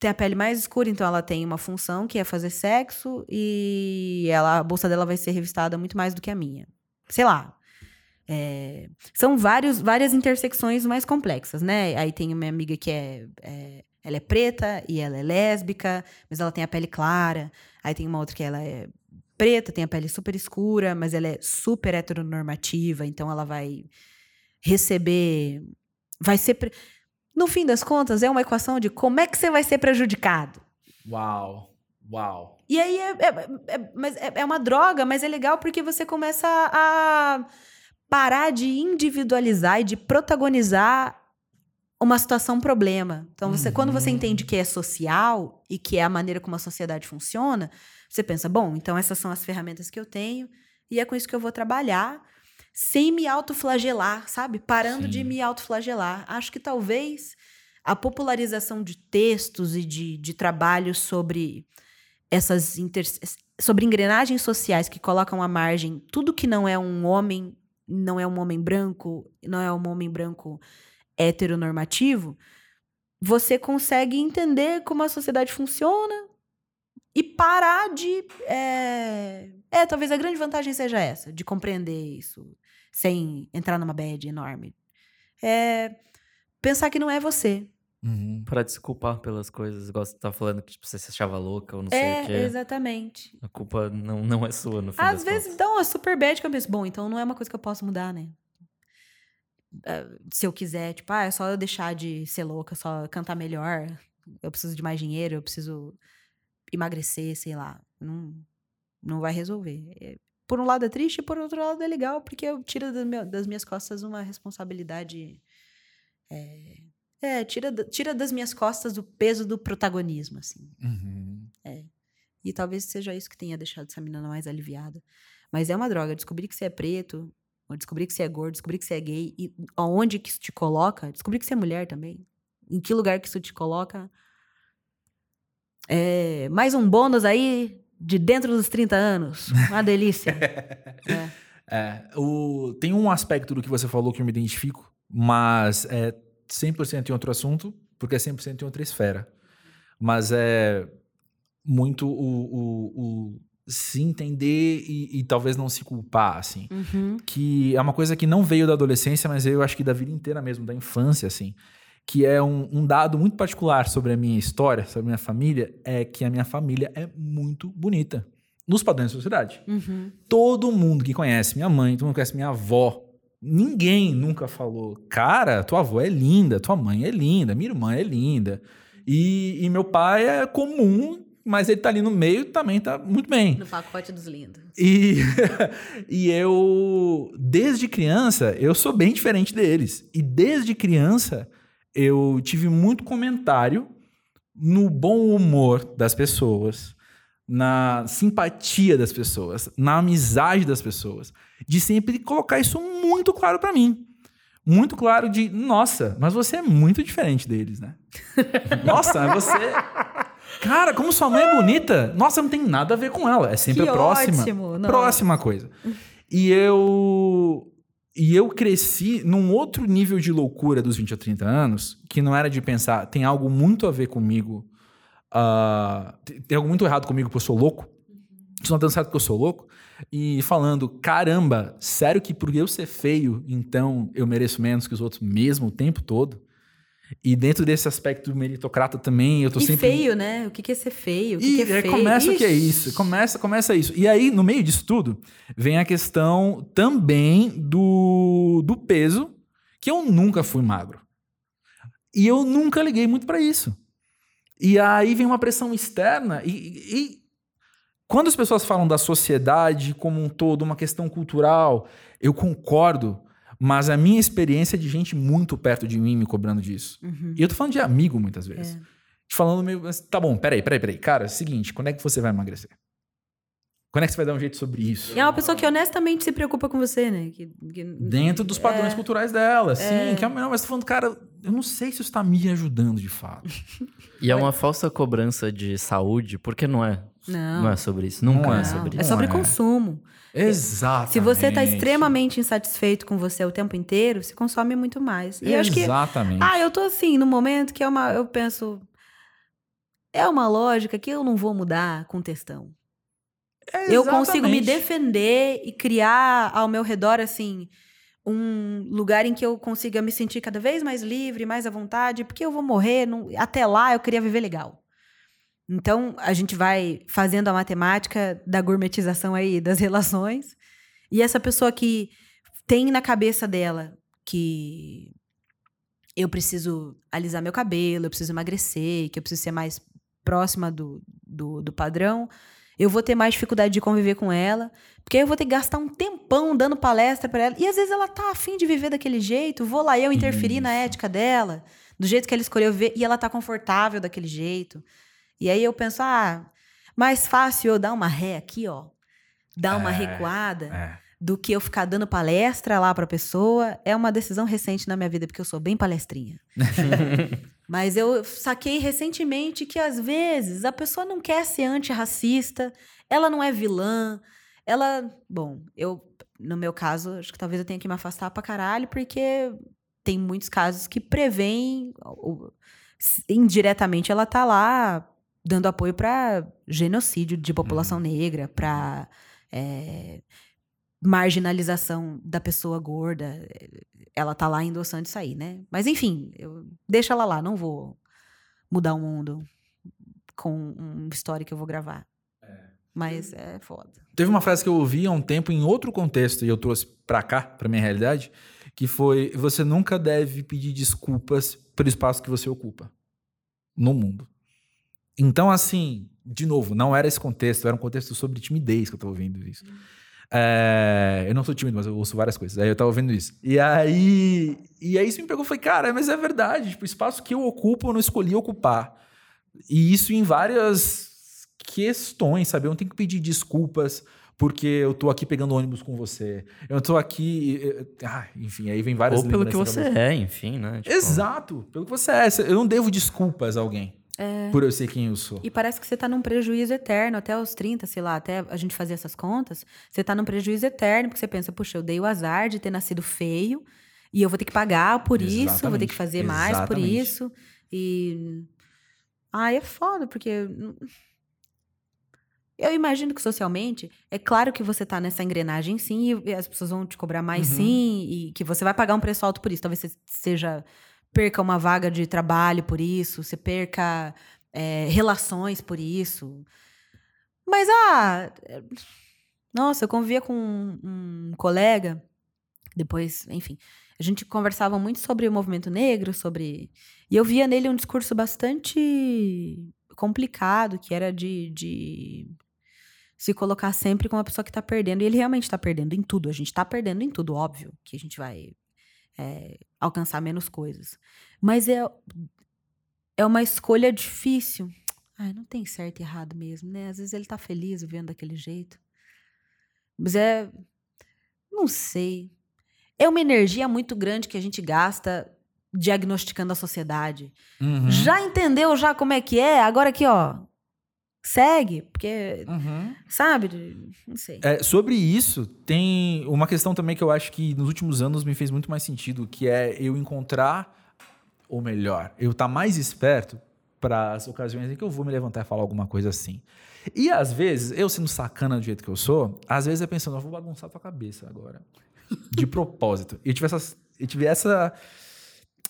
tem a pele mais escura, então ela tem uma função que é fazer sexo e ela, a bolsa dela vai ser revistada muito mais do que a minha. Sei lá. É, são vários, várias intersecções mais complexas, né? Aí tem uma amiga que é, é, ela é preta e ela é lésbica, mas ela tem a pele clara. Aí tem uma outra que ela é preta, tem a pele super escura, mas ela é super heteronormativa, então ela vai receber, vai ser no fim das contas, é uma equação de como é que você vai ser prejudicado. Uau, uau. E aí é, é- é- mas é- é uma droga, mas é legal porque você começa a parar de individualizar e de protagonizar uma situação problema. Então, você, quando você entende que é social e que é a maneira como a sociedade funciona, você pensa, bom, então essas são as ferramentas que eu tenho e é com isso que eu vou trabalhar sem me autoflagelar, sabe? Parando de Sim. me autoflagelar. Acho que talvez a popularização de textos e de, de trabalhos sobre essas inter... sobre engrenagens sociais que colocam à margem tudo que não é um homem, não é um homem branco, não é um homem branco heteronormativo, você consegue entender como a sociedade funciona e parar de. É, é, talvez a grande vantagem seja essa, de compreender isso sem entrar numa bad enorme. É pensar que não é você. Uhum. Pra desculpar pelas coisas, igual você tá falando que tipo, você se achava louca ou não sei é, o quê. exatamente. A culpa não, não é sua, no fim Às das vezes contas. dá uma super bad que eu penso, bom, então não é uma coisa que eu posso mudar, né? Ah, Se eu quiser, tipo, ah, é só eu deixar de ser louca, só cantar melhor, eu preciso de mais dinheiro, eu preciso emagrecer, sei lá. Não, não vai resolver. É, Por um lado é triste, por outro lado é legal, porque eu tiro das minhas costas uma responsabilidade. É, é, tira, tira das minhas costas o peso do protagonismo, assim. Uhum. E talvez seja isso que tenha deixado essa menina mais aliviada. Mas é uma droga. Descobrir que você é preto, ou descobrir que você é gordo, descobrir que você é gay, e aonde que isso te coloca, descobrir que você é mulher também. Em que lugar que isso te coloca. É, mais um bônus aí de dentro dos 30 anos. Uma delícia. É. É, o, tem um aspecto do que você falou que eu me identifico, mas é 100% em outro assunto, porque é 100% em outra esfera. Mas é muito o, o- o se entender e, e talvez não se culpar, assim. Uhum. Que é uma coisa que não veio da adolescência, mas eu acho que da vida inteira mesmo, da infância, assim. Que é um, um dado muito particular sobre a minha história, sobre a minha família, é que a minha família é muito bonita. Nos padrões da sociedade Uhum. todo mundo que conhece minha mãe, todo mundo que conhece minha avó, ninguém nunca falou, cara, tua avó é linda, tua mãe é linda, minha irmã é linda. E, e meu pai é comum, mas ele tá ali no meio também tá muito bem. No pacote dos lindos. E, e eu, desde criança, eu sou bem diferente deles. E desde criança, eu tive muito comentário no bom humor das pessoas, na simpatia das pessoas, na amizade das pessoas, de sempre colocar isso muito claro pra mim. Muito claro de, nossa, mas você é muito diferente deles, né? nossa, mas você. Cara, como sua mãe é bonita, nossa, não tem nada a ver com ela. É sempre Que a próxima. ótimo, não. Próxima coisa. E eu. E eu cresci num outro nível de loucura dos 20 a 30 anos, que não era de pensar, tem algo muito a ver comigo. Ah, tem algo muito errado comigo porque eu sou louco. descontando certo que eu sou louco e falando, caramba, sério que por eu ser feio, então eu mereço menos que os outros mesmo o tempo todo? E dentro desse aspecto meritocrata também, eu tô e sempre. feio, né? O que, que é ser feio? O que, E que é é, feio? começa o que é Ixi. isso. Começa, começa isso. E aí, no meio disso tudo, vem a questão também do, do peso, que eu nunca fui magro. E eu nunca liguei muito pra isso. E aí vem uma pressão externa e, e quando as pessoas falam da sociedade como um todo, uma questão cultural, eu concordo, mas a minha experiência é de gente muito perto de mim me cobrando disso. Uhum. E eu tô falando de amigo muitas vezes. Te falando meio. Tá bom, peraí, peraí, peraí. Cara, é o seguinte, quando é que você vai emagrecer? Quando é que você vai dar um jeito sobre isso? E é uma pessoa que honestamente se preocupa com você, né? Que, que- Dentro dos padrões culturais dela, sim. Que é, não, mas tô falando, cara, eu não sei se isso tá me ajudando de fato. E é uma falsa cobrança de saúde, porque não é. Não. Não é sobre isso. Nunca Não é é. sobre é isso. sobre Não é. consumo. Exatamente. Se você tá extremamente insatisfeito com você o tempo inteiro, você consome muito mais. E eu acho que. Exatamente. Ah, eu tô assim, no momento que é uma. Eu penso. É uma lógica que eu não vou mudar com textão. Eu consigo me Exatamente. defender e criar ao meu redor, assim, um lugar em que eu consiga me sentir cada vez mais livre, mais à vontade, porque eu vou morrer. não- Até lá eu queria viver legal. Então, a gente vai fazendo a matemática da gourmetização aí das relações. E essa pessoa que tem na cabeça dela que eu preciso alisar meu cabelo, eu preciso emagrecer, que eu preciso ser mais próxima do, do, do padrão, eu vou ter mais dificuldade de conviver com ela, porque aí eu vou ter que gastar um tempão dando palestra para ela. E às vezes ela tá afim de viver daquele jeito, vou lá eu interferir na Isso. ética dela, do jeito que ela escolheu viver, e ela tá confortável daquele jeito. E aí eu penso, ah, mais fácil eu dar uma ré aqui, ó, dar uma É, recuada É. do que eu ficar dando palestra lá pra pessoa. É uma decisão recente na minha vida, porque eu sou bem palestrinha. Mas eu saquei recentemente que às vezes a pessoa não quer ser antirracista, ela não é vilã, ela. Bom, eu, no meu caso, acho que talvez eu tenha que me afastar pra caralho, porque tem muitos casos que prevêem. Indiretamente ela tá lá dando apoio pra genocídio de população negra, pra é, marginalização da pessoa gorda. Ela tá lá endossando isso aí, né? Mas enfim, eu, deixa ela lá, não vou mudar o mundo com uma história que eu vou gravar. Mas é foda. Teve uma frase que eu ouvi há um tempo em outro contexto e eu trouxe pra cá, pra minha realidade, que foi: você nunca deve pedir desculpas pelo espaço que você ocupa no mundo. Então, assim, de novo, não era esse contexto, era um contexto sobre timidez que eu tava ouvindo isso. É, eu não sou tímido, mas eu ouço várias coisas. Aí eu tava ouvindo isso. E aí, e aí isso me pegou e falei, cara, mas é verdade. Tipo, o espaço que eu ocupo, eu não escolhi ocupar. E isso em várias questões, sabe? Eu não tenho que pedir desculpas porque eu tô aqui pegando ônibus com você. Eu tô aqui. eh, Ah, enfim, aí vem várias Ou pelo que você é, enfim, né? Tipo, Exato, pelo que você é. Eu não devo desculpas a alguém É. por eu ser quem eu sou. E parece que você tá num prejuízo eterno, até os 30, sei lá, até a gente fazer essas contas, você tá num prejuízo eterno, porque você pensa, puxa, eu dei o azar de ter nascido feio, e eu vou ter que pagar por isso, vou ter Exatamente, que fazer mais por exatamente. isso. E. Ah, é foda, porque. Eu imagino que socialmente, é claro que você tá nessa engrenagem sim, e as pessoas vão te cobrar mais Uhum. sim, e que você vai pagar um preço alto por isso. Talvez você seja perca uma vaga de trabalho por isso, você perca é, relações por isso. Mas, ah. Nossa, eu convivia com um, um colega, depois, enfim, a gente conversava muito sobre o movimento negro, sobre. E eu via nele um discurso bastante complicado, que era de, de se colocar sempre como uma pessoa que tá perdendo. E ele realmente tá perdendo em tudo. A gente tá perdendo em tudo, óbvio, que a gente vai é, alcançar menos coisas. Mas é, é uma escolha difícil. Ai, não tem certo e errado mesmo, né? Às vezes ele tá feliz vivendo daquele jeito. Mas é. Não sei. É uma energia muito grande que a gente gasta diagnosticando a sociedade. Uhum. Já entendeu já como é que é? Agora aqui, ó. Segue, porque, Uhum. sabe? Não sei. É, sobre isso, tem uma questão também que eu acho que nos últimos anos me fez muito mais sentido, que é eu encontrar, ou melhor, eu estar mais esperto para as ocasiões em que eu vou me levantar e falar alguma coisa assim. E às vezes, eu sendo sacana do jeito que eu sou, às vezes eu pensando, eu vou bagunçar tua cabeça agora. De propósito. E eu tive essa, eu tive essa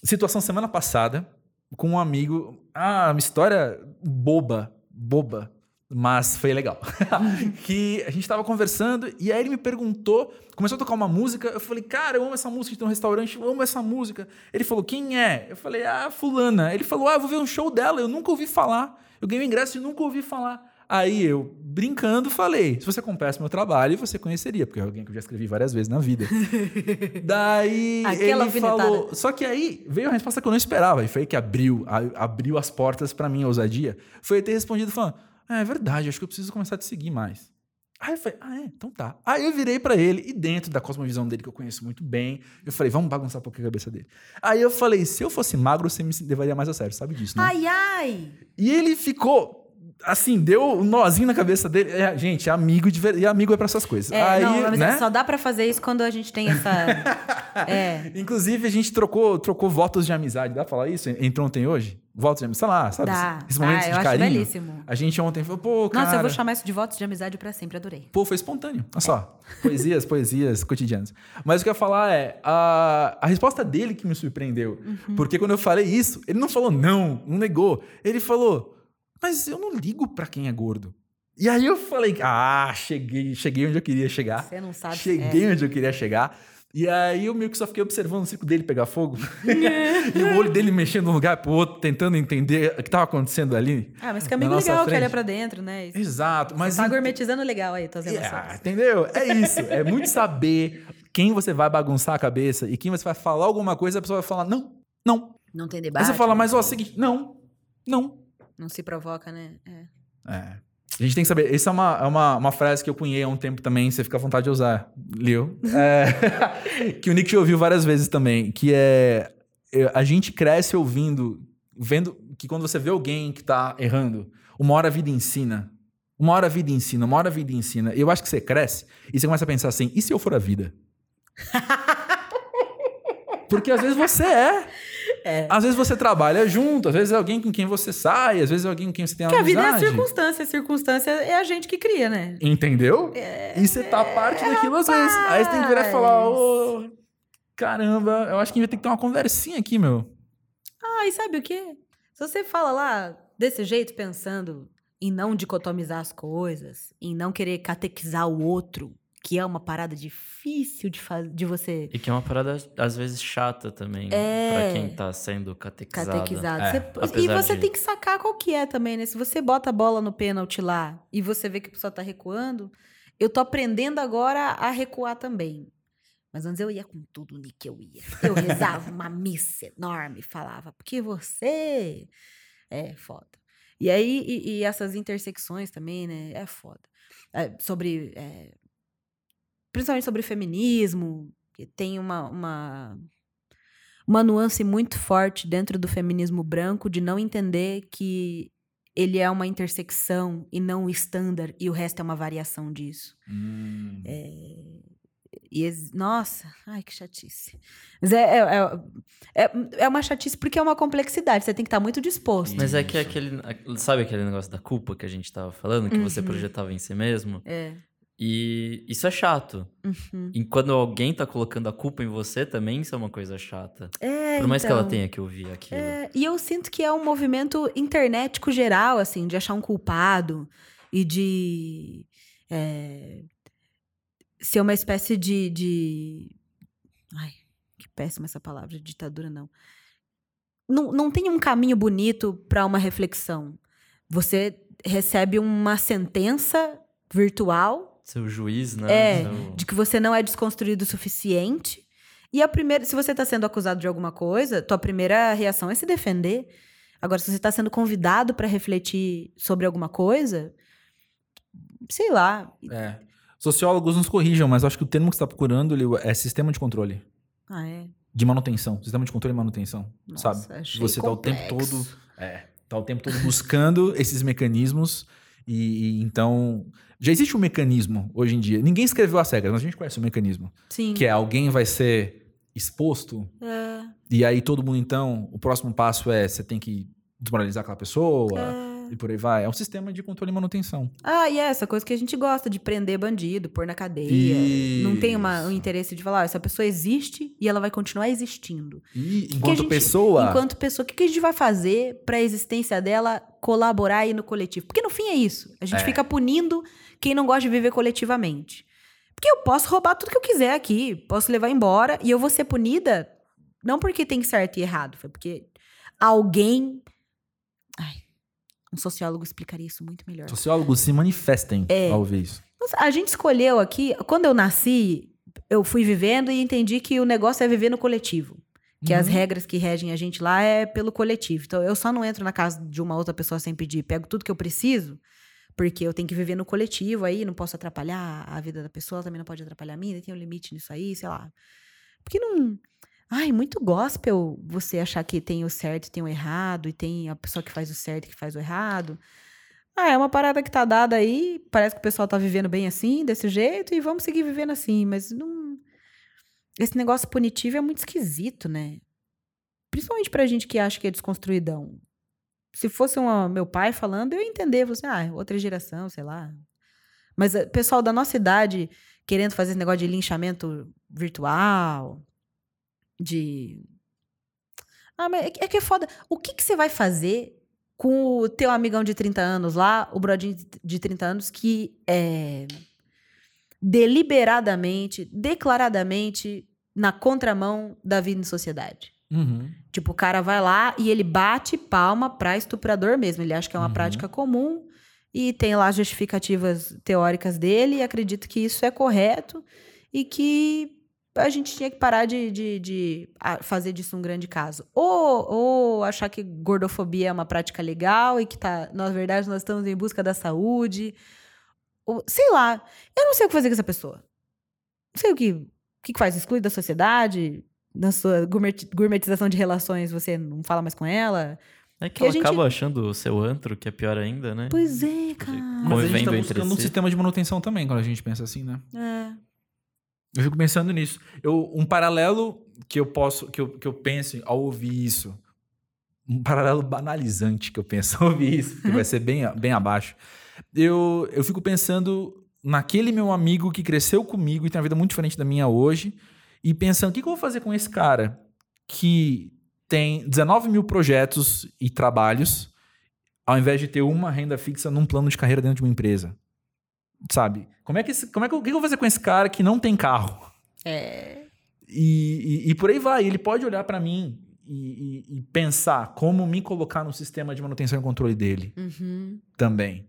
situação semana passada com um amigo. Ah, uma história boba, boba, mas foi legal. que a gente tava conversando e aí ele me perguntou, começou a tocar uma música, eu falei, cara, eu amo essa música, tem um restaurante, eu amo essa música. Ele falou, quem é? Eu falei, ah, fulana. Ele falou, ah, eu vou ver um show dela, eu nunca ouvi falar. Eu ganhei o ingresso e nunca ouvi falar. Aí eu, brincando, falei: se você comprasse meu trabalho, você conheceria, porque é alguém que eu já escrevi várias vezes na vida. Daí Aquela ele falou. Só que aí veio a resposta que eu não esperava, e foi aí que abriu, a- abriu as portas pra mim, a ousadia. Foi ter respondido falando: "Ah, é verdade, acho que eu preciso começar a te seguir mais. Aí eu falei, ah, é, então tá. Aí eu virei pra ele, e dentro da cosmovisão dele, que eu conheço muito bem, eu falei, vamos bagunçar um pouquinho a cabeça dele. Aí eu falei, se eu fosse magro, você me levaria mais a sério, sabe disso, né? Ai, ai! E ele ficou. Assim, deu um nozinho na cabeça dele. É, gente, amigo de ver... E amigo é pra essas coisas. É, Aí, não, mas né? só dá pra fazer isso quando a gente tem essa. é. Inclusive, a gente trocou, trocou votos de amizade. Dá pra falar isso? Entrou ontem e hoje? Votos de amizade? Sei lá, sabe? Dá. Esses momentos Ah, eu de acho carinho. belíssimo. A gente ontem falou, pô, cara... Nossa, eu vou chamar isso de votos de amizade pra sempre, adorei. Pô, foi espontâneo. Olha só. Poesias, poesias cotidianas. Mas o que eu ia falar é a, a resposta dele que me surpreendeu. Uhum. Porque quando eu falei isso, ele não falou não, não negou. Ele falou, mas eu não ligo pra quem é gordo. E aí eu falei, ah, cheguei, cheguei onde eu queria chegar. Você não sabe. Cheguei é. onde eu queria chegar. E aí eu meio que só fiquei observando o circo dele pegar fogo. e o olho dele mexendo de um lugar pro outro, tentando entender o que tava acontecendo ali. Ah, mas que amigo nossa legal que frente. olha pra dentro, né? Exato. Mas Tá ent- gourmetizando legal aí, tuas emoções. entendeu? É isso. É muito saber quem você vai bagunçar a cabeça e quem você vai falar alguma coisa, a pessoa vai falar, não, não. Não tem Aí debate. você fala, não mas ó, é o seguinte, não, não. Não se provoca, né? É. É. A gente tem que saber. Essa é uma, é uma, uma frase que eu cunhei há um tempo também, você fica à vontade de usar, Leo. É, que o Nick já ouviu várias vezes também, que é, é, a gente cresce ouvindo, vendo que quando você vê alguém que tá errando, uma hora a vida ensina. Uma hora a vida ensina, uma hora a vida ensina. Eu acho que você cresce e você começa a pensar assim, e se eu for a vida? Porque às vezes você é. É. Às vezes você trabalha junto, às vezes é alguém com quem você sai, às vezes é alguém com quem você tem uma Porque a vida é a amizade. circunstância, a circunstância é a gente que cria, né? Entendeu? É, E você tá parte daquilo às vezes. Aí você tem que virar e falar, ô, caramba, eu acho que a gente vai ter que ter uma conversinha aqui, meu. Ah, e sabe o quê? Se você fala lá desse jeito, pensando em não dicotomizar as coisas, em não querer catequizar o outro, que é uma parada difícil de, faz... de você E que é uma parada, às vezes, chata também. É. Pra quem tá sendo catequizado. catequizar. É, Você- E você de- tem que sacar qual que é também, né? Se você bota a bola no pênalti lá e você vê que a pessoa tá recuando, eu tô aprendendo agora a recuar também. Mas antes eu ia com tudo, Nick, eu ia. Eu rezava uma missa enorme, falava, porque você é foda. E aí, e, e essas intersecções também, né? É foda. É, sobre. é, principalmente sobre feminismo, que tem uma, uma, uma nuance muito forte dentro do feminismo branco de não entender que ele é uma intersecção e não o estándar, e o resto é uma variação disso. É, e nossa, ai que chatice. Mas é, é, é, é, é uma chatice porque é uma complexidade, você tem que estar muito disposto. Mas é que aquele. Sabe aquele negócio da culpa que a gente tava falando? Que você Uhum. projetava em si mesmo? É. E isso é chato. uhum. E quando alguém tá colocando a culpa em você também, isso é uma coisa chata. É, Por mais que ela então. tenha que ouvir aquilo. É, e eu sinto que é um movimento internetico geral, assim, de achar um culpado e de é, ser uma espécie de, de. Ai, que péssima essa palavra, ditadura, não. Não, não tem um caminho bonito para uma reflexão. Você recebe uma sentença virtual Seu juiz, né? É, Seu- de que você não é desconstruído o suficiente. E a primeira, se você está sendo acusado de alguma coisa, tua primeira reação é se defender. Agora, se você está sendo convidado para refletir sobre alguma coisa, sei lá. É. Sociólogos nos corrijam, mas eu acho que o termo que você está procurando Leo, é sistema de controle. Ah, é. De manutenção. Sistema de controle e manutenção. Nossa, sabe? achei Você tá o tempo todo. É. Tá o tempo todo buscando esses mecanismos. E, e então. Já existe um mecanismo hoje em dia. Ninguém escreveu as regras, mas a gente conhece o mecanismo. Sim. Que é alguém vai ser exposto É, E aí todo mundo, então, o próximo passo é você tem que desmoralizar aquela pessoa É. e por aí vai. É um sistema de controle e manutenção. Ah, e é essa coisa que a gente gosta de prender bandido, pôr na cadeia. Não tem uma, um Isso. interesse de falar, "Ah, essa pessoa existe e ela vai continuar existindo. E que enquanto gente- pessoa. Enquanto pessoa, o que que a gente vai fazer para a existência dela colaborar aí no coletivo? Porque no fim é isso. A gente É. fica punindo quem não gosta de viver coletivamente. Porque eu posso roubar tudo que eu quiser aqui, posso levar embora e eu vou ser punida não porque tem certo e errado, foi porque alguém. Ai, um sociólogo explicaria isso muito melhor. Sociólogos se manifestem É. ao ouvir isso. A gente escolheu aqui, quando eu nasci, eu fui vivendo e entendi que o negócio é viver no coletivo. Que as Uhum. regras que regem a gente lá é pelo coletivo. Então eu só não entro na casa de uma outra pessoa sem pedir, pego tudo que eu preciso, porque eu tenho que viver no coletivo aí, não posso atrapalhar a vida da pessoa, também não pode atrapalhar a minha, tem um limite nisso aí, sei lá. Porque não. Ai, muito gospel você achar que tem o certo e tem o errado, e tem a pessoa que faz o certo e que faz o errado. Ah, é uma parada que tá dada aí, parece que o pessoal tá vivendo bem assim, desse jeito, e vamos seguir vivendo assim, mas não. Esse negócio punitivo é muito esquisito, né? Principalmente pra gente que acha que é desconstruidão. Se fosse uma- meu pai falando, eu ia entender, você, ah, outra geração, sei lá. Mas o pessoal da nossa idade querendo fazer esse negócio de linchamento virtual, de. Ah, mas é que- é que é foda. O que, que você vai fazer com o teu amigão de 30 anos lá, o brodinho de- de 30 anos, que é deliberadamente, declaradamente na contramão da vida em sociedade? Uhum. Tipo, o cara vai lá e ele bate palma pra estuprador mesmo. Ele acha que é uma Uhum. prática comum e tem lá as justificativas teóricas dele e acredita que isso é correto e que a gente tinha que parar de, de, de, ah, fazer disso um grande caso. Ou, ou achar que gordofobia é uma prática legal e que, tá, na verdade, nós estamos em busca da saúde. Ou, sei lá. Eu não sei o que fazer com essa pessoa. Não sei o que, o que faz. Exclui da sociedade? Na sua gourmet- gourmetização de relações, você não fala mais com ela? É que a ela gente- acaba achando o seu antro, que é pior ainda, né? Pois é, cara. Mas a gente tá buscando um si. sistema de manutenção também, quando a gente pensa assim, né? É. Eu fico pensando nisso. Eu, um paralelo que eu posso, que eu, que eu penso ao ouvir isso, um paralelo banalizante que eu penso ao ouvir isso, que vai ser bem, bem abaixo. Eu, eu fico pensando naquele meu amigo que cresceu comigo e tem uma vida muito diferente da minha hoje, e pensando, o que, que eu vou fazer com esse cara que tem 19 mil projetos e trabalhos, ao invés de ter uma renda fixa num plano de carreira dentro de uma empresa? Sabe? Como é que, esse, como é que o que eu vou fazer com esse cara que não tem carro? É. E, e- e por aí vai. Ele pode olhar pra mim e, e- e pensar como me colocar no sistema de manutenção e controle dele Uhum. também.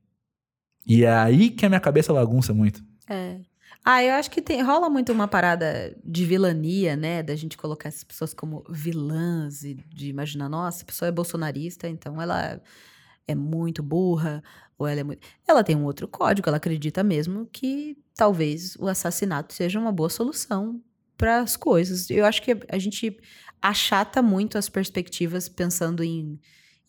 E é aí que a minha cabeça bagunça muito. É. Ah, eu acho que tem, rola muito uma parada de vilania, né? Da gente colocar essas pessoas como vilãs e de imaginar, nossa, a pessoa é bolsonarista, então ela é muito burra, ou ela é muito. Ela tem um outro código, ela acredita mesmo que talvez o assassinato seja uma boa solução para as coisas. Eu acho que a gente achata muito as perspectivas pensando em,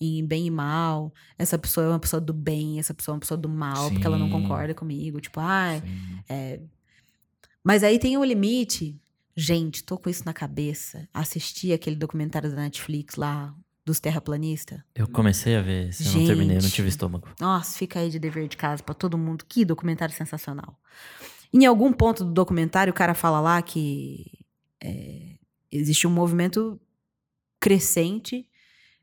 em bem e mal. Essa pessoa é uma pessoa do bem, essa pessoa é uma pessoa do mal, porque ela não Sim. concorda comigo. Tipo, ai. Sim. É. Mas aí tem o limite. Gente, tô com isso na cabeça. Assisti aquele documentário da Netflix lá, dos terraplanistas. Eu comecei a ver, se eu não terminei, eu não Gente. tive estômago. Nossa, fica aí de dever de casa pra todo mundo. Que documentário sensacional. Em algum ponto do documentário, o cara fala lá que é, existe um movimento crescente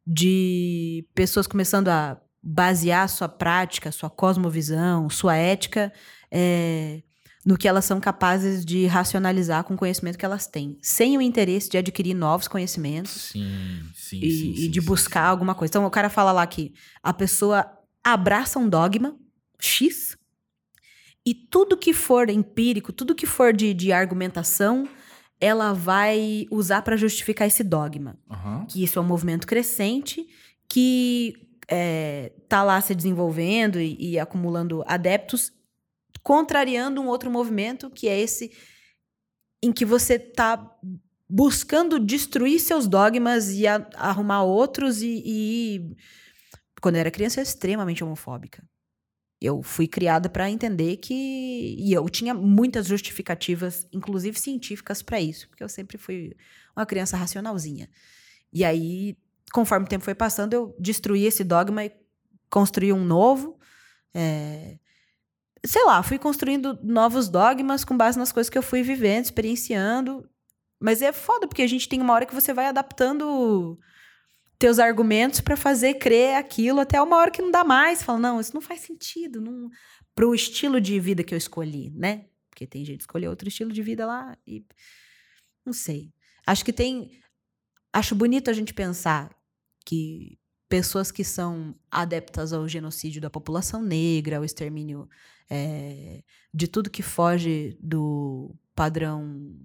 de pessoas começando a basear sua prática, sua cosmovisão, sua ética é, no que elas são capazes de racionalizar com o conhecimento que elas têm, sem o interesse de adquirir novos conhecimentos Sim, sim, e, sim, e de buscar alguma coisa. Então, o cara fala lá que a pessoa abraça um dogma X e tudo que for empírico, tudo que for de, de argumentação, ela vai usar para justificar esse dogma. Aham. Que isso é um movimento crescente que é, tá lá se desenvolvendo e, e acumulando adeptos, contrariando um outro movimento que é esse em que você tá buscando destruir seus dogmas e a- arrumar outros e, e- quando eu era criança eu era extremamente homofóbica. Eu fui criada para entender que e eu tinha muitas justificativas, inclusive científicas para isso, porque eu sempre fui uma criança racionalzinha. E aí conforme o tempo foi passando, eu destruí esse dogma e construí um novo. É, sei lá, fui construindo novos dogmas com base nas coisas que eu fui vivendo, experienciando. Mas é foda, porque a gente tem uma hora que você vai adaptando teus argumentos para fazer crer aquilo até uma hora que não dá mais. Fala, não, isso não faz sentido não... pro estilo de vida que eu escolhi, né? Porque tem gente que escolheu outro estilo de vida lá e não sei. Acho que tem acho bonito a gente pensar que pessoas que são adeptas ao genocídio da população negra, ao extermínio é, de tudo que foge do padrão.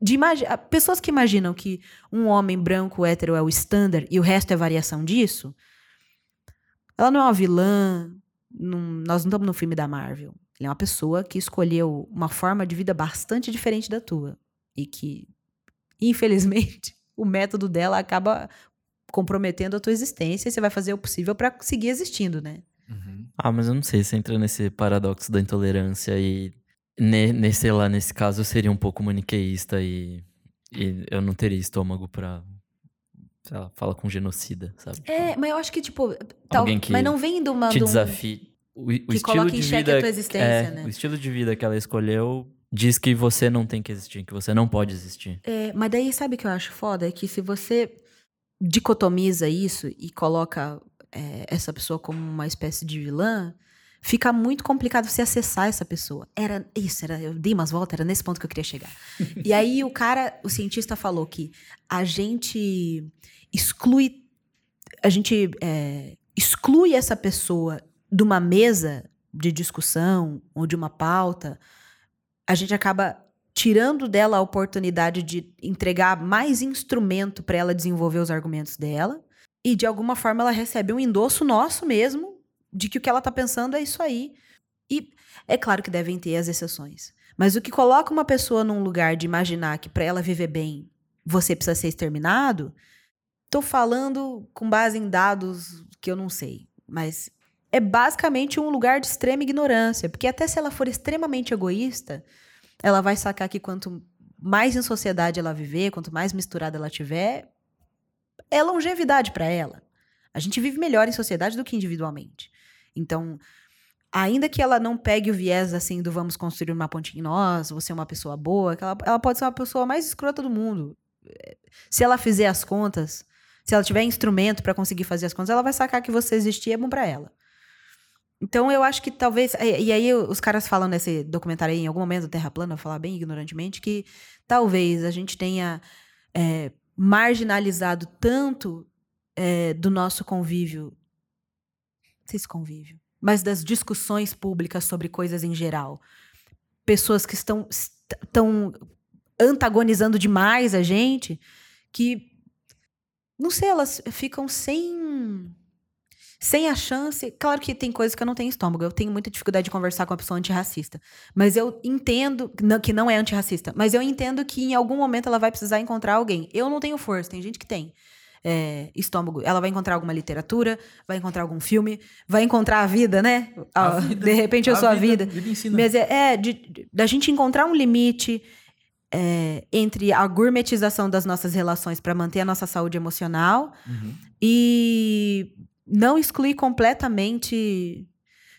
De pessoas que imaginam que um homem branco hétero é o standard e o resto é variação disso, ela não é uma vilã. Não, nós não estamos no filme da Marvel. Ela é uma pessoa que escolheu uma forma de vida bastante diferente da tua. E que, infelizmente, o método dela acaba comprometendo a tua existência e você vai fazer o possível para seguir existindo, né? Uhum. Ah, mas eu não sei se entra nesse paradoxo da intolerância e nesse lá, nesse caso eu seria um pouco maniqueísta e, e eu não teria estômago para sei lá, fala com genocida, sabe? É, mas eu acho que tipo, tal, que mas não vem de uma te desafie. O, o que estilo de vida, a tua existência, é, né? O estilo de vida que ela escolheu diz que você não tem que existir, que você não pode existir. É, mas daí sabe o que eu acho foda? É que se você dicotomiza isso e coloca é, essa pessoa como uma espécie de vilã, fica muito complicado você acessar essa pessoa. Era isso, era, eu dei umas voltas, era nesse ponto que eu queria chegar. e aí o cara, o cientista falou que a gente exclui, a gente é, exclui essa pessoa de uma mesa de discussão ou de uma pauta a gente acaba tirando dela a oportunidade de entregar mais instrumento para ela desenvolver os argumentos dela. E de alguma forma ela recebe um endosso nosso mesmo de que o que ela está pensando é isso aí. E é claro que devem ter as exceções. Mas o que coloca uma pessoa num lugar de imaginar que para ela viver bem você precisa ser exterminado, estou falando com base em dados que eu não sei. Mas é basicamente um lugar de extrema ignorância. Porque até se ela for extremamente egoísta, ela vai sacar que quanto mais em sociedade ela viver, quanto mais misturada ela tiver, é longevidade para ela. A gente vive melhor em sociedade do que individualmente. Então, ainda que ela não pegue o viés assim do vamos construir uma ponte em nós, você é uma pessoa boa, ela, ela pode ser uma pessoa mais escrota do mundo. Se ela fizer as contas, se ela tiver instrumento para conseguir fazer as contas, ela vai sacar que você existir é bom para ela. Então eu acho que talvez. E aí os caras falam nesse documentário aí, em algum momento Terra Plana, falar bem ignorantemente, que talvez a gente tenha é, marginalizado tanto é, do nosso convívio. Não sei se convívio, mas das discussões públicas sobre coisas em geral. Pessoas que estão, estão antagonizando demais a gente, que. Não sei, elas ficam sem sem a chance. Claro que tem coisas que eu não tenho estômago. Eu tenho muita dificuldade de conversar com uma pessoa antirracista. Mas eu entendo que não é antirracista. Mas eu entendo que em algum momento ela vai precisar encontrar alguém. Eu não tenho força, tem gente que tem. É, estômago. Ela vai encontrar alguma literatura, vai encontrar algum filme, vai encontrar a vida, né? A, vida, de repente eu sou a vida. vida. vida Mas é, é da gente encontrar um limite é, entre a gourmetização das nossas relações para manter a nossa saúde emocional uhum. e não excluir completamente.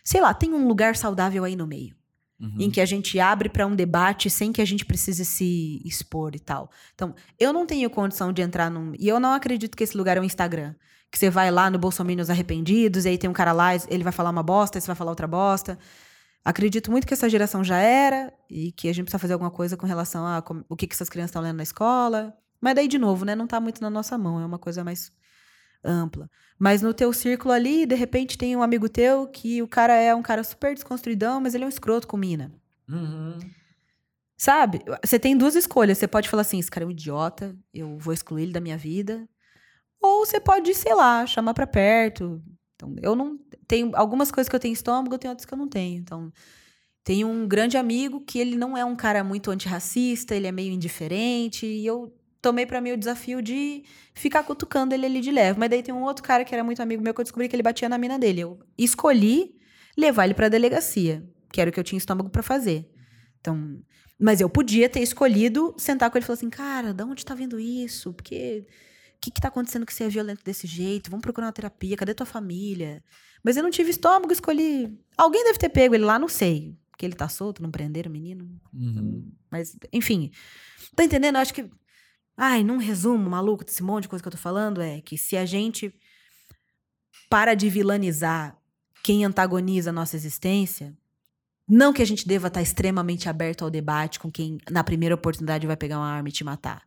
Sei lá, tem um lugar saudável aí no meio. Uhum. Em que a gente abre para um debate sem que a gente precise se expor e tal. Então, eu não tenho condição de entrar num. E eu não acredito que esse lugar é um Instagram. Que você vai lá no Bolsominions Arrependidos, e aí tem um cara lá, ele vai falar uma bosta, você vai falar outra bosta. Acredito muito que essa geração já era e que a gente precisa fazer alguma coisa com relação a como, o que, que essas crianças estão lendo na escola. Mas daí, de novo, né? Não está muito na nossa mão, é uma coisa mais ampla. Mas no teu círculo ali, de repente tem um amigo teu que o cara é um cara super desconstruidão, mas ele é um escroto com mina. Uhum. Sabe? Você tem duas escolhas. Você pode falar assim: esse cara é um idiota, eu vou excluir ele da minha vida. Ou você pode, sei lá, chamar pra perto. Então, eu não. Tenho algumas coisas que eu tenho estômago, eu tenho outras que eu não tenho. Então, tenho um grande amigo que ele não é um cara muito antirracista, ele é meio indiferente, e eu tomei para mim o desafio de ficar cutucando ele ali de leve. Mas daí tem um outro cara que era muito amigo meu que eu descobri que ele batia na mina dele. Eu escolhi levar ele pra delegacia, que era o que eu tinha estômago para fazer. Então, mas eu podia ter escolhido sentar com ele e falar assim: "Cara, de onde tá vendo isso? Porque que que tá acontecendo que você é violento desse jeito? Vamos procurar uma terapia. Cadê tua família? Mas eu não tive estômago, escolhi. Alguém deve ter pego ele lá, não sei. Porque ele tá solto, não prenderam o menino. Uhum. Mas, enfim. Tá entendendo? Eu acho que. Ai, num resumo maluco desse monte de coisa que eu tô falando, é que se a gente para de vilanizar quem antagoniza a nossa existência, não que a gente deva estar extremamente aberto ao debate com quem, na primeira oportunidade, vai pegar uma arma e te matar.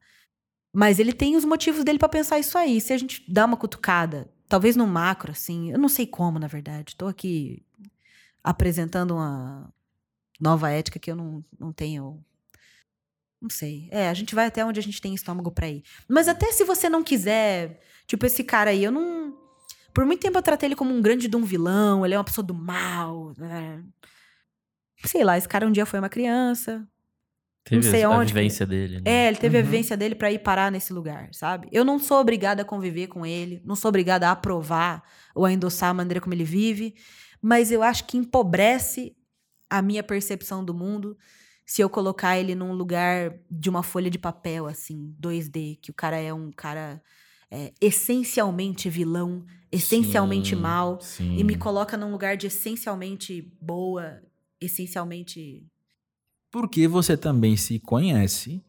Mas ele tem os motivos dele pra pensar isso aí. Se a gente dá uma cutucada, talvez no macro, assim, eu não sei como, na verdade. Tô aqui apresentando uma nova ética que eu não, não tenho. Não sei. É, a gente vai até onde a gente tem estômago pra ir. Mas até se você não quiser. Tipo, esse cara aí, eu não. Por muito tempo eu tratei ele como um grande de um vilão, ele é uma pessoa do mal. Né? Sei lá, esse cara um dia foi uma criança. Teve sei a onde, vivência dele. Né? É, ele teve a Uhum. vivência dele pra ir parar nesse lugar, sabe? Eu não sou obrigada a conviver com ele, não sou obrigada a aprovar ou a endossar a maneira como ele vive, mas eu acho que empobrece a minha percepção do mundo se eu colocar ele num lugar de uma folha de papel, assim, 2D, que o cara é um cara é, essencialmente vilão, essencialmente Sim, mal, sim. e me coloca num lugar de essencialmente boa, essencialmente. Porque você também se conhece.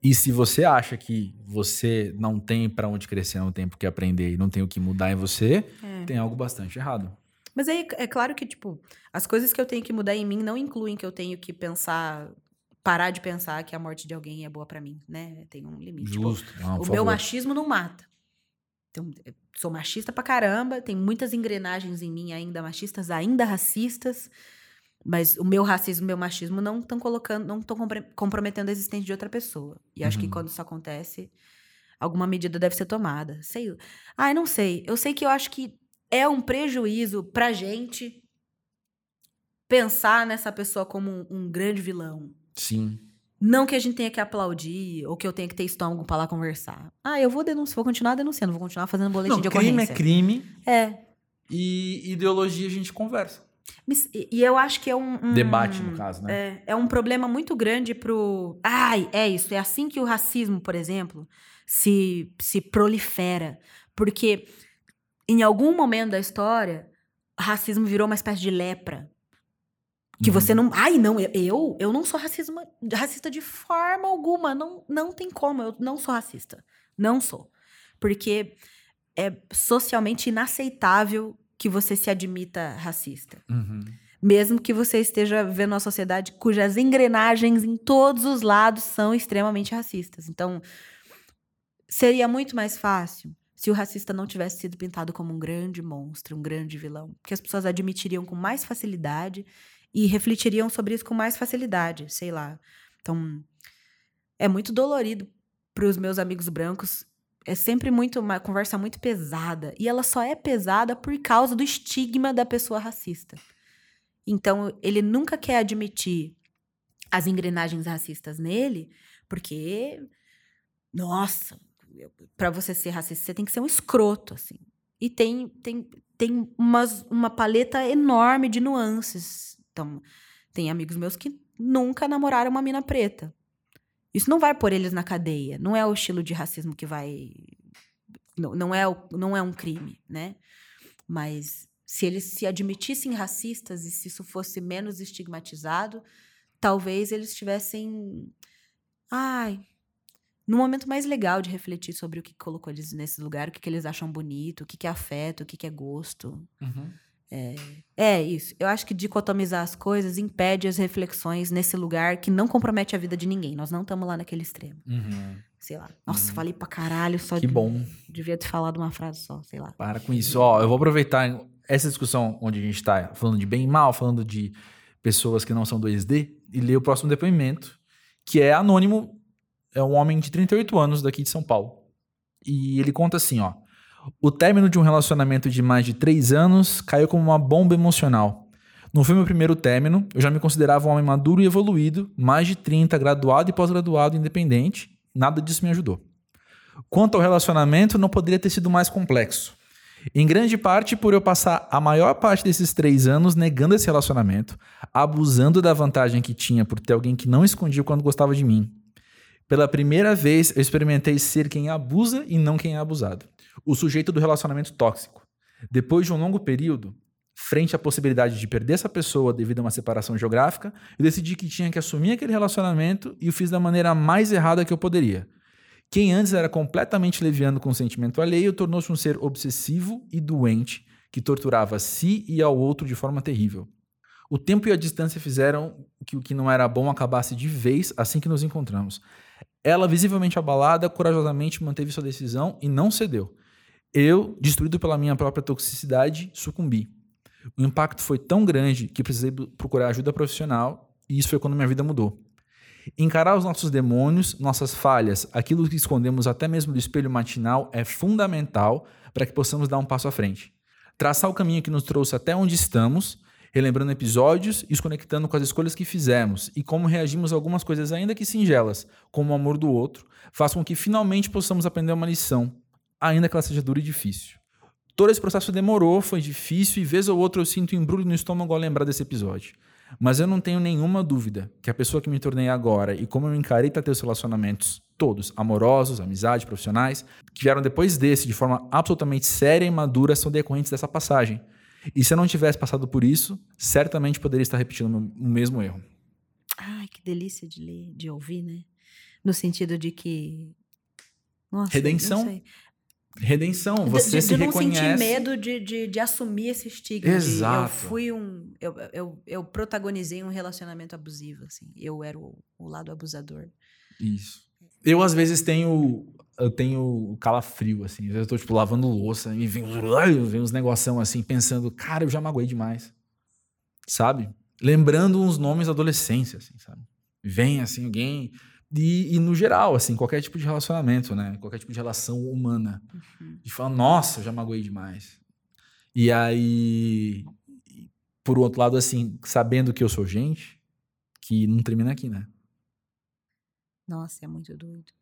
E se você acha que você não tem pra onde crescer, não tem por que aprender e não tem o que mudar em você, É. tem algo bastante errado. Mas aí é claro que, tipo, as coisas que eu tenho que mudar em mim não incluem que eu tenho que pensar, parar de pensar que a morte de alguém é boa pra mim, né? Tem um limite. Tipo, Justo. Não, por o meu favor. machismo não mata. Então, eu sou machista pra caramba, tem muitas engrenagens em mim ainda machistas, ainda racistas, mas o meu racismo o meu machismo não estão colocando, não estão comprometendo a existência de outra pessoa. E acho que Uhum. quando isso acontece, alguma medida deve ser tomada. Sei. Ai, não sei. Eu sei que eu acho que é um prejuízo pra gente pensar nessa pessoa como um, um grande vilão. Sim. Não que a gente tenha que aplaudir ou que eu tenha que ter estômago pra lá conversar. Ah, eu vou denunciar, vou continuar denunciando, vou continuar fazendo boletim Não, de crime é ocorrência. crime É. e ideologia a gente conversa. E e eu acho que é um. um- Debate, no caso, né? É, é um problema muito grande pro. Ai, é isso. É assim que o racismo, por exemplo, se, se prolifera. Porque em algum momento da história, racismo virou uma espécie de lepra. Que Uhum. você não. Ai, não, eu- eu, não sou racismo, racista de forma alguma. Não, não tem como. Eu não sou racista. Não sou. Porque é socialmente inaceitável que você se admita racista. Uhum. Mesmo que você esteja vivendo uma sociedade cujas engrenagens em todos os lados são extremamente racistas. Então, seria muito mais fácil se o racista não tivesse sido pintado como um grande monstro, um grande vilão. Porque as pessoas admitiriam com mais facilidade e refletiriam sobre isso com mais facilidade, sei lá. Então, é muito dolorido para os meus amigos brancos. É sempre muito uma conversa muito pesada. E ela só é pesada por causa do estigma da pessoa racista. Então, ele nunca quer admitir as engrenagens racistas nele, porque, nossa, para você ser racista, você tem que ser um escroto, assim. E tem, tem, tem umas, uma paleta enorme de nuances. Então, tem amigos meus que nunca namoraram uma mina preta. Isso não vai pôr eles na cadeia. Não é o estilo de racismo que vai. Não, não, é, não é um crime, né? Mas se eles se admitissem racistas e se isso fosse menos estigmatizado, talvez eles estivessem. Ai. No momento mais legal de refletir sobre o que colocou eles nesse lugar, o que, que eles acham bonito, o que, que é afeto, o que, que é gosto. Uhum. É isso. Eu acho que dicotomizar as coisas impede as reflexões nesse lugar que não compromete a vida de ninguém. Nós não estamos lá naquele extremo. Uhum. Sei lá. Nossa, Uhum. falei pra caralho só Que de- bom. Devia ter falado uma frase só, sei lá. Para com isso. Ó, eu vou aproveitar essa discussão onde a gente tá falando de bem e mal, falando de pessoas que não são 2D, e ler o próximo depoimento, que é anônimo, é um homem de 38 anos daqui de São Paulo. E ele conta assim, ó. O término de um relacionamento de mais de três anos caiu como uma bomba emocional. Não foi meu primeiro término, eu já me considerava um homem maduro e evoluído, mais de 30, graduado e pós-graduado, independente. Nada disso me ajudou. Quanto ao relacionamento, não poderia ter sido mais complexo. Em grande parte por eu passar a maior parte desses três anos negando esse relacionamento, abusando da vantagem que tinha por ter alguém que não escondia quando gostava de mim. Pela primeira vez, eu experimentei ser quem abusa e não quem é abusado. O sujeito do relacionamento tóxico. Depois de um longo período, frente à possibilidade de perder essa pessoa devido a uma separação geográfica, eu decidi que tinha que assumir aquele relacionamento e o fiz da maneira mais errada que eu poderia. Quem antes era completamente leviano com o sentimento alheio tornou-se um ser obsessivo e doente que torturava a si e ao outro de forma terrível. O tempo e a distância fizeram que o que não era bom acabasse de vez assim que nos encontramos. Ela, visivelmente abalada, corajosamente manteve sua decisão e não cedeu. Eu, destruído pela minha própria toxicidade, sucumbi. O impacto foi tão grande que precisei procurar ajuda profissional e isso foi quando minha vida mudou. Encarar os nossos demônios, nossas falhas, aquilo que escondemos até mesmo do espelho matinal é fundamental para que possamos dar um passo à frente. Traçar o caminho que nos trouxe até onde estamos, relembrando episódios e os conectando com as escolhas que fizemos e como reagimos a algumas coisas ainda que singelas, como o amor do outro, faz com que finalmente possamos aprender uma lição, ainda que ela seja dura e difícil. Todo esse processo demorou, foi difícil e vez ou outra eu sinto embrulho no estômago ao lembrar desse episódio. Mas eu não tenho nenhuma dúvida que a pessoa que me tornei agora e como eu encarei os relacionamentos todos, amorosos, amizade, profissionais, que vieram depois desse de forma absolutamente séria e madura, são decorrentes dessa passagem. E se eu não tivesse passado por isso, certamente poderia estar repetindo o mesmo erro. Ai, que delícia de ler, de ouvir, né? No sentido de que. Nossa, Redenção. Redenção, você de, de, se não reconhece. sentir medo de, de, de assumir esse estigma. de Exato. eu fui um. Eu, eu, eu protagonizei um relacionamento abusivo, assim. Eu era o, o lado abusador. Isso. Eu, às vezes, tenho. Eu tenho calafrio, assim. Às vezes eu tô, tipo, lavando louça e vem, vem uns negoção assim, pensando, cara, eu já magoei demais. Sabe? Lembrando uns nomes da adolescência, assim, sabe? Vem, assim, alguém. E, e, no geral, assim, qualquer tipo de relacionamento, né? Qualquer tipo de relação humana. Uhum. De falar, nossa, eu já magoei demais. E aí, por outro lado, assim, sabendo que eu sou gente, que não termina aqui, né? Nossa, é muito doido.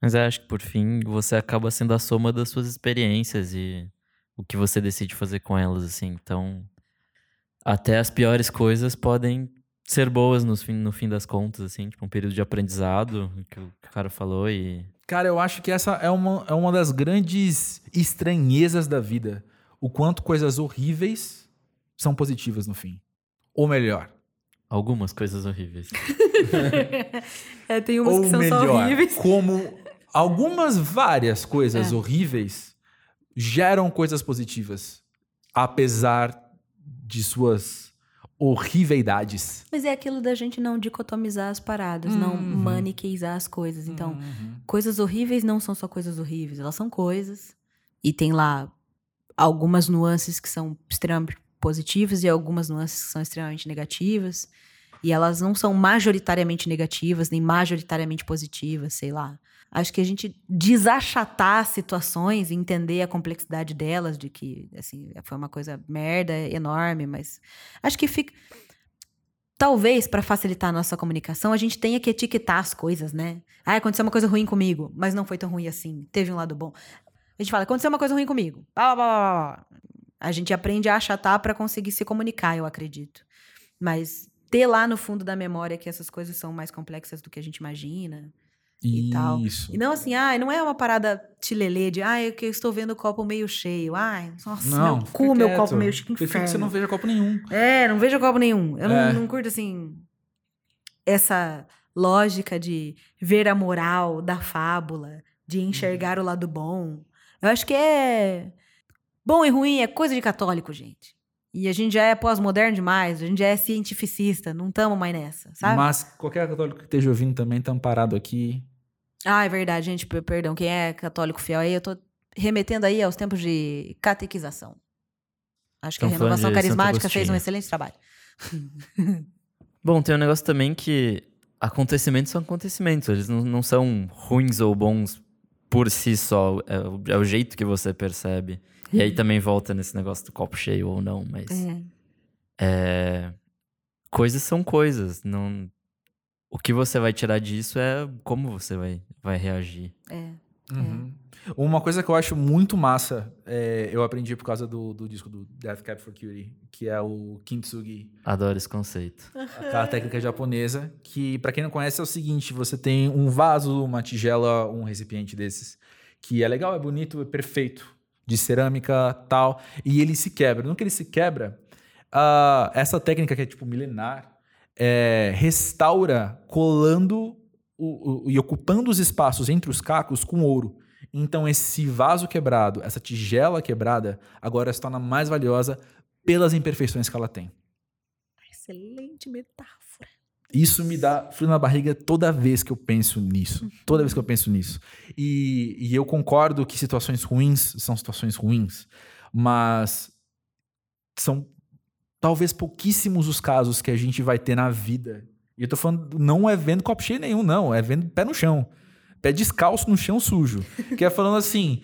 Mas eu acho que, por fim, você acaba sendo a soma das suas experiências e o que você decide fazer com elas, assim. Então, até as piores coisas podem ser boas no fim, no fim das contas, assim. Tipo, um período de aprendizado, que o cara falou e... Cara, eu acho que essa é uma, é uma das grandes estranhezas da vida. O quanto coisas horríveis são positivas no fim. Ou melhor, Algumas coisas horríveis. é, tem umas ou que são melhor, só horríveis. como algumas várias coisas É. horríveis geram coisas positivas, apesar de suas horriveidades. Mas é aquilo da gente não dicotomizar as paradas, não Uhum. maniqueizar as coisas. Então, coisas horríveis não são só coisas horríveis, elas são coisas. E tem lá algumas nuances que são extremamente positivas e algumas nuances que são extremamente negativas. E elas não são majoritariamente negativas, nem majoritariamente positivas, sei lá. Acho que a gente desachatar situações e entender a complexidade delas, de que, assim, foi uma coisa merda, enorme, mas acho que fica. Talvez, para facilitar a nossa comunicação, a gente tenha que etiquetar as coisas, né? Ah, aconteceu uma coisa ruim comigo, mas não foi tão ruim assim. Teve um lado bom. A gente fala, aconteceu uma coisa ruim comigo. Blá, blá, blá. A gente aprende a achatar para conseguir se comunicar, eu acredito. Mas ter lá no fundo da memória que essas coisas são mais complexas do que a gente imagina. E tal. Isso. E não assim, ah, não é uma parada tilelê de, ah, que eu estou vendo o copo meio cheio. Ai, nossa, Não, meu cu, meu quieto. copo meio cheio, Prefiro inferno. que você não veja copo nenhum. É, não vejo copo nenhum. Eu É. não, não curto, assim, essa lógica de ver a moral da fábula, de enxergar o lado bom. Eu acho que é. Bom e ruim é coisa de católico, gente. E a gente já é pós-moderno demais, a gente já é cientificista, não estamos mais nessa, sabe? Mas qualquer católico que esteja ouvindo também tá amparado aqui. Ah, é verdade, gente, per- perdão. Quem é católico fiel aí, eu tô remetendo aí aos tempos de catequização. Acho que a Estão renovação carismática fez um excelente trabalho. Bom, tem um negócio também que acontecimentos são acontecimentos. Eles não, não são ruins ou bons por si só. É o, é o jeito que você percebe. E aí também volta nesse negócio do copo cheio ou não, mas... É. É, coisas são coisas. Não, o que você vai tirar disso é como você vai, vai reagir. É. Uhum. Uma coisa que eu acho muito massa, é, eu aprendi por causa do, do disco do Death Cab for Cutie, que é o Kintsugi. Adoro esse conceito. Aquela técnica japonesa, que para quem não conhece é o seguinte, você tem um vaso, uma tigela, um recipiente desses, que é legal, é bonito, é perfeito, de cerâmica tal, e ele se quebra. No que ele se quebra, uh, essa técnica que é tipo milenar, é, restaura colando o, o, e ocupando os espaços entre os cacos com ouro. Então, esse vaso quebrado, essa tigela quebrada, agora se torna mais valiosa pelas imperfeições que ela tem. Excelente metáfora. Isso me dá frio na barriga toda vez que eu penso nisso. Uhum. Toda vez que eu penso nisso. E, e eu concordo que situações ruins são situações ruins, mas são talvez pouquíssimos os casos que a gente vai ter na vida. E eu tô falando, não é vendo copo cheio nenhum, não. É vendo pé no chão pé descalço no chão sujo. que é falando assim,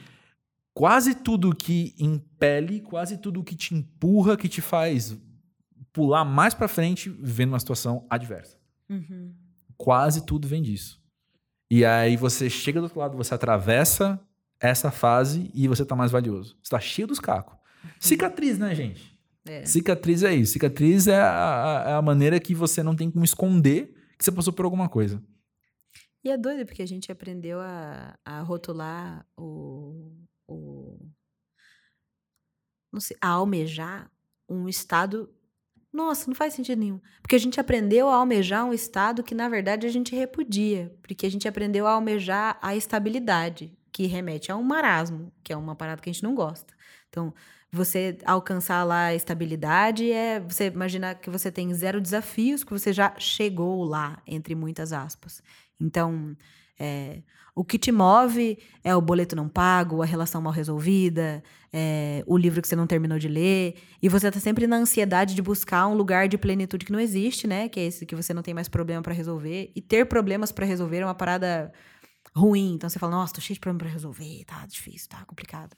quase tudo que impele, quase tudo que te empurra, que te faz pular mais para frente, vendo uma situação adversa. Uhum. Quase tudo vem disso. E aí você chega do outro lado, você atravessa essa fase e você tá mais valioso. Você tá cheio dos cacos. Uhum. Cicatriz, né, gente? É. Cicatriz é isso. Cicatriz é a, a, é a maneira que você não tem como esconder que você passou por alguma coisa. E é doido porque a gente aprendeu a, a rotular o, o. Não sei, a almejar um estado. Nossa, não faz sentido nenhum. Porque a gente aprendeu a almejar um estado que, na verdade, a gente repudia. Porque a gente aprendeu a almejar a estabilidade, que remete a um marasmo, que é uma parada que a gente não gosta. Então, você alcançar lá a estabilidade é você imaginar que você tem zero desafios, que você já chegou lá, entre muitas aspas. Então, é, o que te move é o boleto não pago, a relação mal resolvida, é, o livro que você não terminou de ler. E você está sempre na ansiedade de buscar um lugar de plenitude que não existe, né? Que é esse que você não tem mais problema para resolver. E ter problemas para resolver é uma parada ruim. Então você fala, nossa, tô cheio de problema para resolver, tá difícil, tá complicado.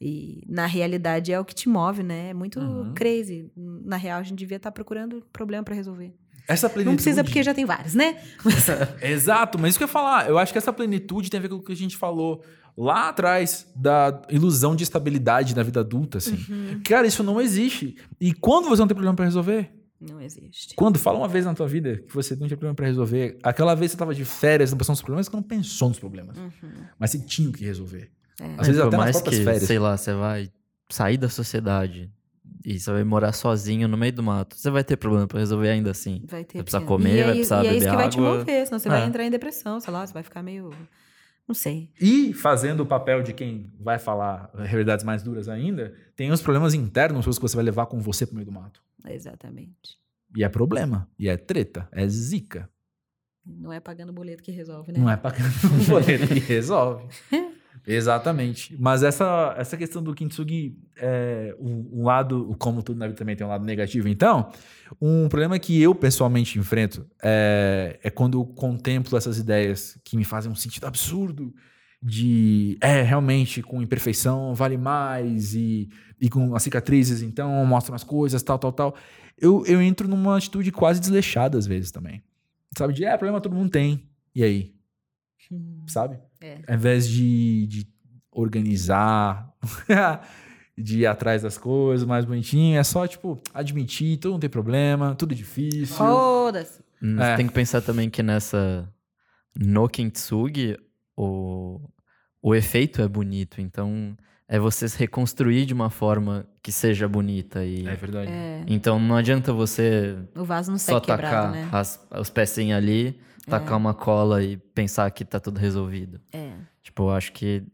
E na realidade é o que te move, né? É muito uhum. crazy. Na real, a gente devia estar tá procurando problema para resolver. Essa plenitude... Não precisa porque já tem vários, né? Exato, mas isso que eu ia falar. Eu acho que essa plenitude tem a ver com o que a gente falou lá atrás da ilusão de estabilidade na vida adulta, assim. Uhum. Cara, isso não existe. E quando você não tem problema para resolver? Não existe. Quando fala uma vez na tua vida que você não tinha problema para resolver, aquela vez você estava de férias, não pensou nos problemas, você não pensou nos problemas. Uhum. Mas você tinha o que resolver. É. Às vezes até mais nas que, férias. Sei lá, você vai sair da sociedade, e você vai morar sozinho no meio do mato, você vai ter problema para resolver ainda assim. Vai ter. Vai precisar comer, e vai precisar beber água. E é isso que água. vai te mover, senão você é. vai entrar em depressão, sei lá, você vai ficar meio... Não sei. E fazendo o papel de quem vai falar realidades mais duras ainda, tem os problemas internos que você vai levar com você pro meio do mato. Exatamente. E é problema, e é treta, é zica. Não é pagando boleto que resolve, né? Não é pagando boleto que resolve. Exatamente. Mas essa, essa questão do kintsugi, é, um, um, lado, como tudo na vida também tem um lado negativo, então, um problema que eu pessoalmente enfrento é, é quando eu contemplo essas ideias que me fazem um sentido absurdo de, é, realmente, com imperfeição vale mais e, e com as cicatrizes, então, mostra mais coisas, tal, tal, tal. Eu, eu entro numa atitude quase desleixada às vezes também. Sabe, de, é, problema todo mundo tem. E aí? Hum. Sabe? É. Ao invés de, de organizar, de ir atrás das coisas mais bonitinho, é só, tipo, admitir, tudo não tem problema, tudo é difícil. Foda-se. Hum, é. Você tem que pensar também que nessa. No Kintsugi, o, o efeito é bonito. Então, é você se reconstruir de uma forma que seja bonita. E, é verdade. É. Então, não adianta você. O vaso não só quebrado, tacar né? as, os pecinhos ali tacar é. uma cola e pensar que tá tudo resolvido. É. Tipo, eu acho que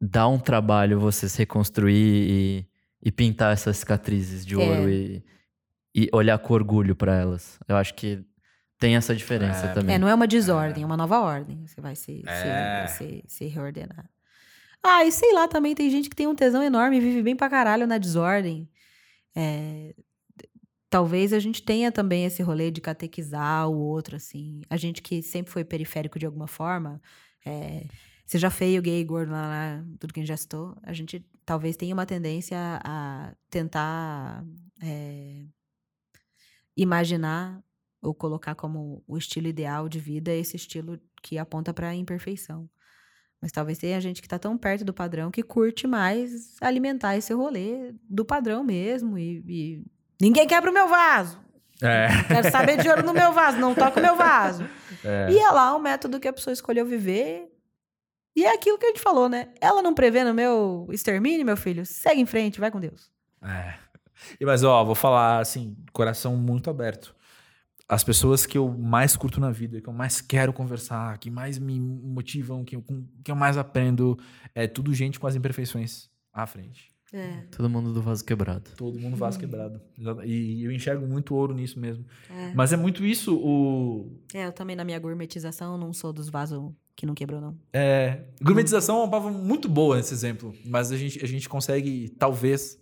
dá um trabalho você se reconstruir e, e pintar essas cicatrizes de ouro é. e, e olhar com orgulho para elas. Eu acho que tem essa diferença é. também. É, não é uma desordem, é uma nova ordem. Você vai se, é. se, se, se reordenar. Ah, e sei lá, também tem gente que tem um tesão enorme e vive bem pra caralho na desordem. É, talvez a gente tenha também esse rolê de catequizar o outro, assim. A gente que sempre foi periférico de alguma forma, é, seja feio, gay, gordo, lá, lá, tudo que citou, a gente talvez tenha uma tendência a tentar é, imaginar ou colocar como o estilo ideal de vida esse estilo que aponta para a imperfeição. Mas talvez tenha gente que tá tão perto do padrão que curte mais alimentar esse rolê do padrão mesmo. E, e... ninguém quebra o meu vaso. É. Quero saber de ouro no meu vaso, não toca o meu vaso. É. E é lá o método que a pessoa escolheu viver. E é aquilo que a gente falou, né? Ela não prevê no meu extermínio, meu filho. Segue em frente, vai com Deus. É. E, Mas, ó, vou falar assim, coração muito aberto. As pessoas que eu mais curto na vida, que eu mais quero conversar, que mais me motivam, que eu, com- que eu mais aprendo, é tudo gente com as imperfeições à frente. É. Todo mundo do vaso quebrado. Todo mundo vaso quebrado. E eu enxergo muito ouro nisso mesmo. É. Mas é muito isso o. É, eu também na minha gourmetização não sou dos vasos que não quebrou, não. É, gourmetização é uma palavra muito boa nesse exemplo, mas a gente, a gente consegue, talvez,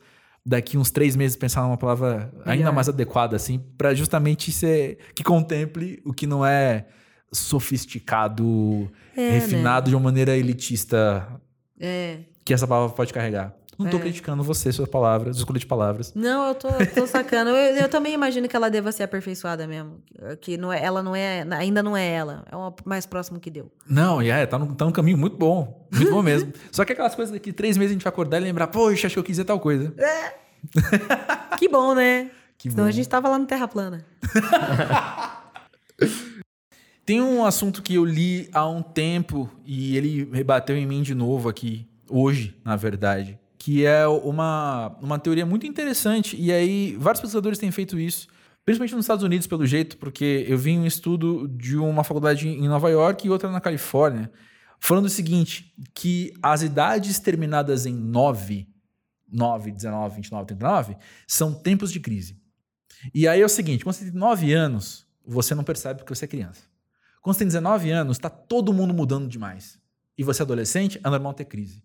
daqui uns três meses, pensar numa palavra ainda Melhor. mais adequada, assim, para justamente ser que contemple o que não é sofisticado, É, refinado de uma maneira elitista É. que essa palavra pode carregar. Não tô É. criticando você, suas palavras, escolha de palavras. Não, eu tô, tô sacando. Eu, eu também imagino que ela deva ser aperfeiçoada mesmo. Que não é, ela não é, ainda não é ela. É o mais próximo que deu. Não, e é, tá num, tá num caminho muito bom. Muito bom mesmo. Só que aquelas coisas que três meses a gente vai acordar e lembrar, poxa, acho que eu quis dizer tal coisa. Que bom, né? Que Senão bom. a gente tava lá no Terra Plana. Tem um assunto que eu li há um tempo e ele rebateu em mim de novo aqui, hoje, na verdade, que é uma, uma teoria muito interessante. E aí, vários pesquisadores têm feito isso, principalmente nos Estados Unidos, pelo jeito, porque eu vi um estudo de uma faculdade em Nova York e outra na Califórnia, falando o seguinte: que as idades terminadas em 9, 9, 19, 29, 39, são tempos de crise. E aí é o seguinte: quando você tem 9 anos, você não percebe que você é criança. Quando você tem 19 anos, tá todo mundo mudando demais. E você é adolescente, é normal ter crise.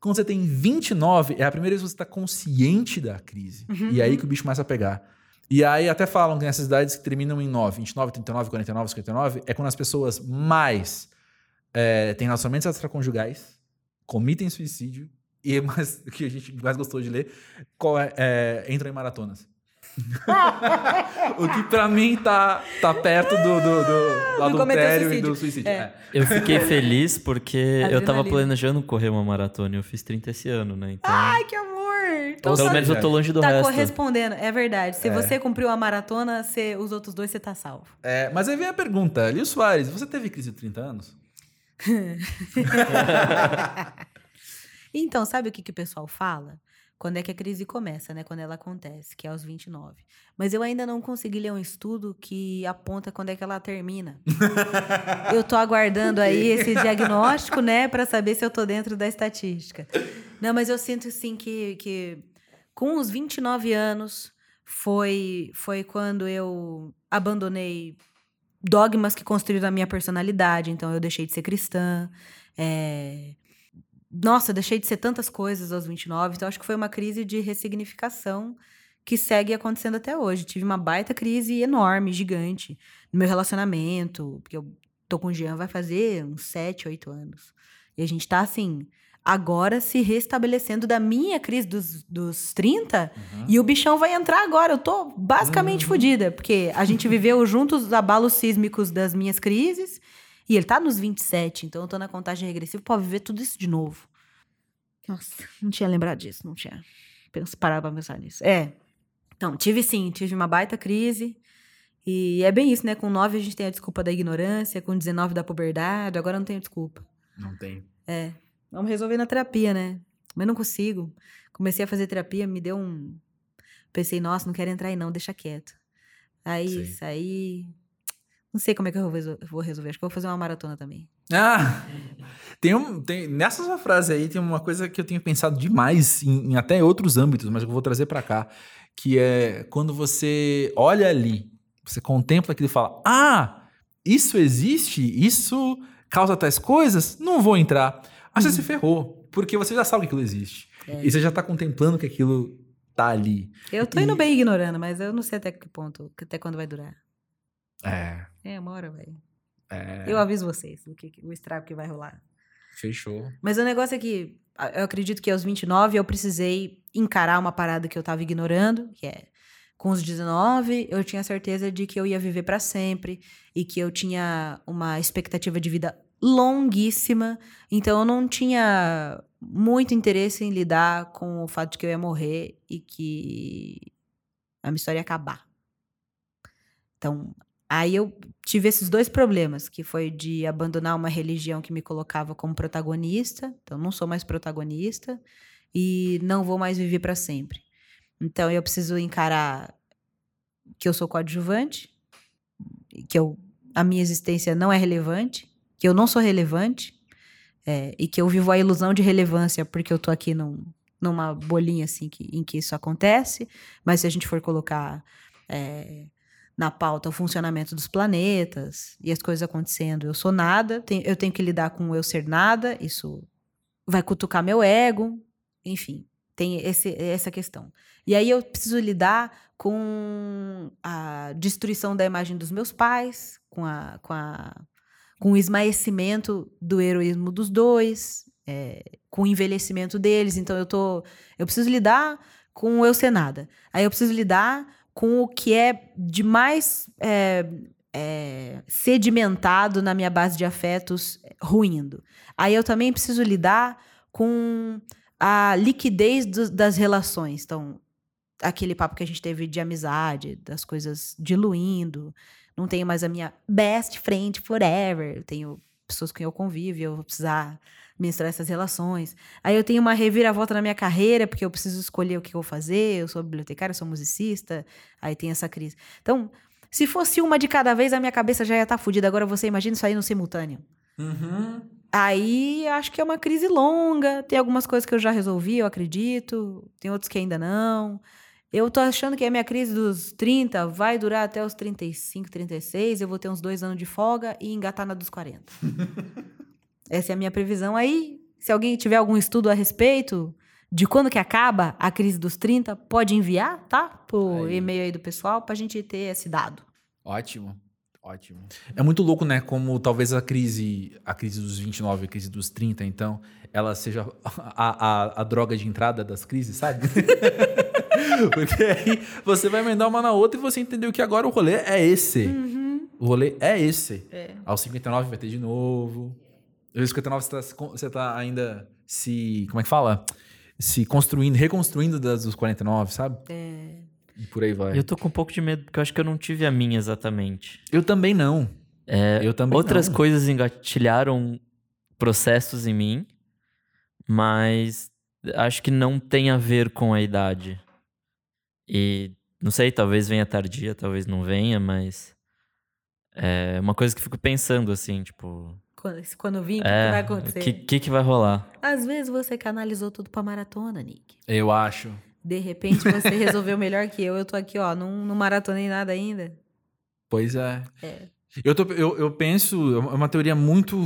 Quando você tem 29, é a primeira vez que você está consciente da crise. E é aí que o bicho começa a pegar. E aí até falam que nessas idades que terminam em 9, 29, 39, 49, 59, é quando as pessoas mais é, têm relacionamentos extraconjugais, cometem suicídio, e mais, o que a gente mais gostou de ler, é, é, entram em maratonas. o que pra mim tá, tá perto do, do, do- do adultério e suicídio. do suicídio. É. É. Eu fiquei feliz porque eu tava Adrenalina. planejando correr uma maratona e eu fiz 30 esse ano, né? Então, Ai, que amor! Então pelo só menos eu tô longe do tá resto. correspondendo. É verdade. Se É. você cumpriu a maratona, você, os outros dois você tá salvo. É, mas aí vem a pergunta, Lio Soares, você teve crise de 30 anos? Então, sabe o que, que o pessoal fala? Quando é que a crise começa, né? Quando ela acontece, que é aos 29. Mas eu ainda não consegui ler um estudo que aponta quando é que ela termina. eu tô aguardando aí esse diagnóstico, né, Pra saber se eu tô dentro da estatística. Não, mas eu sinto sim que, que com os 29 anos foi foi quando eu abandonei dogmas que construíram a minha personalidade, então eu deixei de ser cristã, é, nossa, deixei de ser tantas coisas aos 29, então acho que foi uma crise de ressignificação que segue acontecendo até hoje. Tive uma baita crise enorme, gigante, no meu relacionamento, porque eu tô com o Jean vai fazer uns 7, 8 anos. E a gente tá assim, agora se restabelecendo da minha crise dos, dos 30, e o bichão vai entrar agora. Eu tô basicamente fodida, porque a gente viveu juntos os abalos sísmicos das minhas crises, e ele tá nos 27, então eu tô na contagem regressiva pra viver tudo isso de novo. Nossa, não tinha lembrado disso, não tinha parado pra pensar nisso. É. Então, tive sim, tive uma baita crise. E é bem isso, né? Com 9 a gente tem a desculpa da ignorância, com 19 da puberdade, agora eu não tenho desculpa. Não tem. É. Vamos resolver na terapia, né? Mas não consigo. Comecei a fazer terapia, me deu um. Pensei, nossa, não quero entrar aí não, deixa quieto. Aí, Sei. saí. Não sei como é que eu vou resol- vou resolver. Acho que eu vou fazer uma maratona também. Ah! Tem um, tem, nessa sua frase aí tem uma coisa que eu tenho pensado demais em, em até outros âmbitos, mas eu vou trazer pra cá, que é quando você olha ali, você contempla aquilo e fala: "Ah, isso existe? Isso causa tais coisas? Não vou entrar". Aí você se ferrou, porque você já sabe que aquilo existe. E você já tá contemplando que aquilo tá ali. Eu tô E- indo bem ignorando, mas eu não sei até que ponto, até quando vai durar. É, É, uma hora vai. é, Eu aviso vocês o, que, o estrago que vai rolar. fechou. Mas o negócio é que eu acredito que aos 29 eu precisei encarar uma parada que eu tava ignorando, que é com os 19 eu tinha certeza de que eu ia viver pra sempre e que eu tinha uma expectativa de vida longuíssima. Então eu não tinha muito interesse em lidar com o fato de que eu ia morrer e que a minha história ia acabar. Então, aí eu tive esses dois problemas, que foi de abandonar uma religião que me colocava como protagonista, então não sou mais protagonista e não vou mais viver para sempre. Então eu preciso encarar que eu sou coadjuvante, que eu, a minha existência não é relevante, que eu não sou relevante é, e que eu vivo a ilusão de relevância porque eu tô aqui num, numa bolinha assim que, em que isso acontece. Mas se a gente for colocar é, na pauta o funcionamento dos planetas e as coisas acontecendo, eu sou nada, eu tenho que lidar com eu ser nada, isso vai cutucar meu ego, enfim, tem esse, essa questão. E aí eu preciso lidar com a destruição da imagem dos meus pais, com a, com a com o esmaecimento do heroísmo dos dois, é, com o envelhecimento deles. Então eu tô, eu preciso lidar com eu ser nada. Aí eu preciso lidar com o que é de mais é, é, sedimentado na minha base de afetos ruindo. Aí eu também preciso lidar com a liquidez do, das relações. Então, aquele papo que a gente teve de amizade, das coisas diluindo, não tenho mais a minha best friend forever. Eu tenho pessoas com quem eu convivo, eu vou precisar menstruar essas relações. Aí eu tenho uma reviravolta na minha carreira, porque eu preciso escolher o que eu vou fazer. Eu sou bibliotecária, eu sou musicista. Aí tem essa crise. Então, se fosse uma de cada vez, a minha cabeça já ia estar tá fodida. Agora você imagina isso aí no simultâneo. Uhum. Aí acho que é uma crise longa. Tem algumas coisas que eu já resolvi, eu acredito. Tem outras que ainda não. Eu tô achando que a minha crise dos 30 vai durar até os 35, 36. Eu vou ter uns dois anos de folga e engatar na dos 40. Essa é a minha previsão. Aí, se alguém tiver algum estudo a respeito de quando que acaba a crise dos 30, pode enviar, tá? Pro e-mail aí do pessoal pra gente ter esse dado. Ótimo. Ótimo. É muito louco, né? Como talvez a crise, a crise dos 29, a crise dos 30, então, ela seja a, a, a droga de entrada das crises, sabe? Porque aí você vai emendar uma na outra e você entendeu que agora o rolê é esse. Uhum. O rolê é esse. É. Aos 59 vai ter de novo. Aos 59 você tá, você tá ainda se. Como é que fala? Se construindo, reconstruindo das, dos 49, sabe? É. E por aí vai. Eu tô com um pouco de medo, porque eu acho que eu não tive a minha exatamente. Eu também não. É, eu também outras não. coisas engatilharam processos em mim, mas acho que não tem a ver com a idade. E não sei, talvez venha tardia, talvez não venha, mas é uma coisa que fico pensando assim, tipo. Quando, quando vir, o é, que vai acontecer? O que, que, que vai rolar? Às vezes você canalizou tudo pra maratona, Nick. Eu acho. De repente você resolveu melhor que eu. Eu tô aqui, ó, não, não maratonei nada ainda. Pois é. É. Eu, tô, eu, eu penso, é uma teoria muito,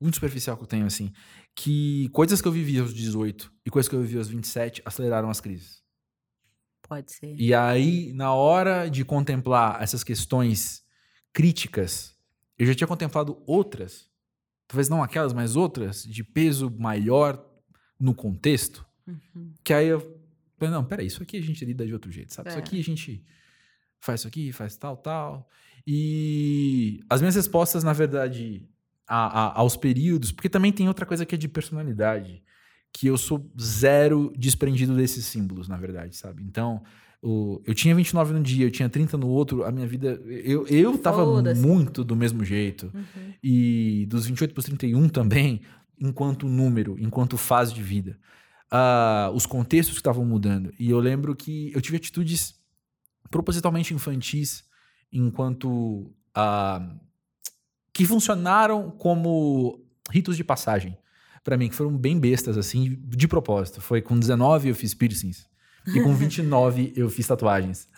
muito superficial que eu tenho, assim, que coisas que eu vivi aos 18 e coisas que eu vivi aos 27 aceleraram as crises. Pode ser. E aí, na hora de contemplar essas questões críticas, eu já tinha contemplado outras, talvez não aquelas, mas outras, de peso maior no contexto, uhum. que aí eu falei, não, peraí, isso aqui a gente lida de outro jeito, sabe? É. Isso aqui a gente faz isso aqui, faz tal, tal. E as minhas respostas, na verdade, a, a, aos períodos, porque também tem outra coisa que é de personalidade que eu sou zero desprendido desses símbolos, na verdade, sabe? Então, o, eu tinha 29 num dia, eu tinha 30 no outro, a minha vida. Eu, eu tava muito do mesmo jeito. Uhum. E dos 28 para os 31 também, enquanto número, enquanto fase de vida. Uh, os contextos que estavam mudando. E eu lembro que eu tive atitudes propositalmente infantis, enquanto. Uh, que funcionaram como ritos de passagem para mim, que foram bem bestas, assim, de propósito. Foi com 19 eu fiz piercings. E com 29 eu fiz tatuagens.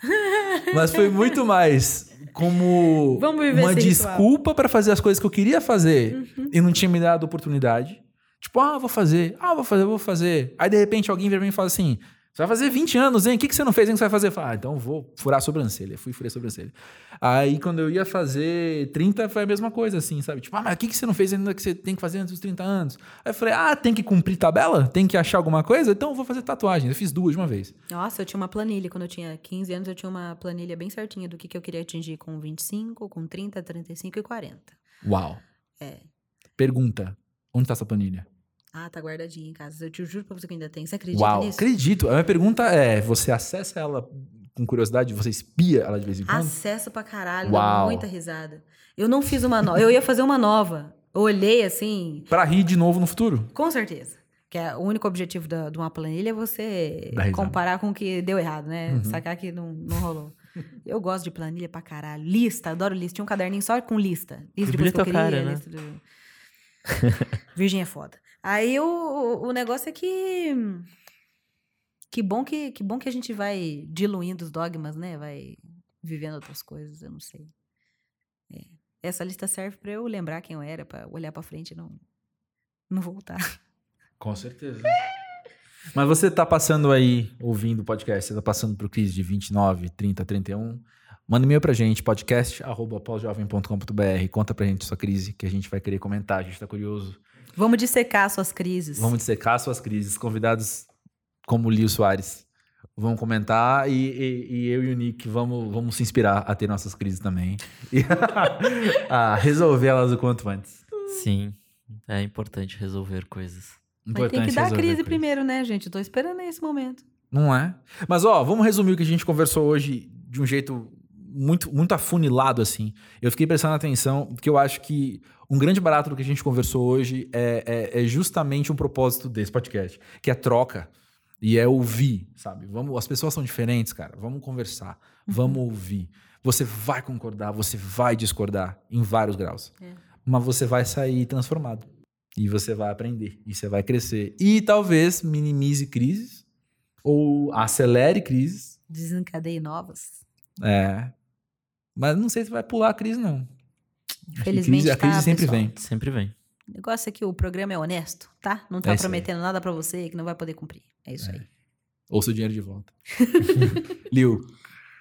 Mas foi muito mais como uma desculpa para fazer as coisas que eu queria fazer uhum. e não tinha me dado oportunidade. Tipo, ah, vou fazer, ah, vou fazer, vou fazer. Aí de repente alguém vem pra mim e fala assim: você vai fazer 20 anos, hein? O que, que você não fez, hein? Que você vai fazer? Falei, ah, então vou furar a sobrancelha. Fui furar a sobrancelha. Aí, quando eu ia fazer 30, foi a mesma coisa, assim, sabe? Tipo, ah, mas o que, que você não fez ainda que você tem que fazer antes dos 30 anos? Aí eu falei, ah, tem que cumprir tabela? Tem que achar alguma coisa? Então eu vou fazer tatuagem. Eu fiz duas de uma vez. Nossa, eu tinha uma planilha. Quando eu tinha 15 anos, eu tinha uma planilha bem certinha do que, que eu queria atingir com 25, com 30, 35 e 40. Uau. É. Pergunta: onde tá essa planilha? Ah, tá guardadinha em casa. Eu te juro pra você que ainda tem. Você acredita Uau, nisso? acredito. A minha pergunta é: você acessa ela com curiosidade? Você espia ela de vez em quando? Acesso pra caralho, Uau. dá muita risada. Eu não fiz uma nova. Eu ia fazer uma nova. Eu olhei assim, Pra rir de novo no futuro. com certeza. Que é o único objetivo da- de uma planilha é você comparar com o que deu errado, né? Uhum. Sacar que não, não rolou. Eu gosto de planilha pra caralho. Lista, adoro lista. Tinha um caderninho só com lista. Lista de coisa que eu queria, cara, né? lista do... Virgem é foda. Aí o, o, negócio é que... Que bom que, que bom que a gente vai diluindo os dogmas, né? Vai vivendo outras coisas, eu não sei. É. Essa lista serve pra eu lembrar quem eu era, pra olhar pra frente e não, não voltar. Com certeza. Mas você tá passando aí, ouvindo o podcast, você tá passando pro crise de 29, 30, 31. Manda um e-mail pra gente, podcast, arroba pausjovem.com.br. Conta pra gente sua crise, que a gente vai querer comentar, a gente tá curioso. Vamos dissecar suas crises. Vamos dissecar suas crises. Convidados como o Lio Soares vão comentar e, e- e eu e o Nick vamos, vamos se inspirar a ter nossas crises também. E a resolver elas o quanto antes. Sim, é importante resolver coisas. Mas tem Importante que dar a crise coisas. primeiro, né, gente? Eu tô esperando esse momento. Não é? Mas, ó, vamos resumir o que a gente conversou hoje de um jeito muito, muito afunilado, assim. Eu fiquei prestando atenção, porque eu acho que um grande barato do que a gente conversou hoje é, é- é justamente um propósito desse podcast, que é troca. E é ouvir, sabe? Vamos, as pessoas são diferentes, cara. Vamos conversar. Vamos ouvir. Você vai concordar, você vai discordar em vários graus. É. Mas você vai sair transformado. E você vai aprender. E você vai crescer. E talvez minimize crises ou acelere crises. Desencadeie novas. É. Mas não sei se vai pular a crise, não. Felizmente crise- a tá, crise sempre pessoal. vem. Sempre vem. O negócio é que o programa é honesto, tá? Não É tá aí. prometendo nada pra você que não vai poder cumprir. É isso aí. Ou seu dinheiro de volta. Liu,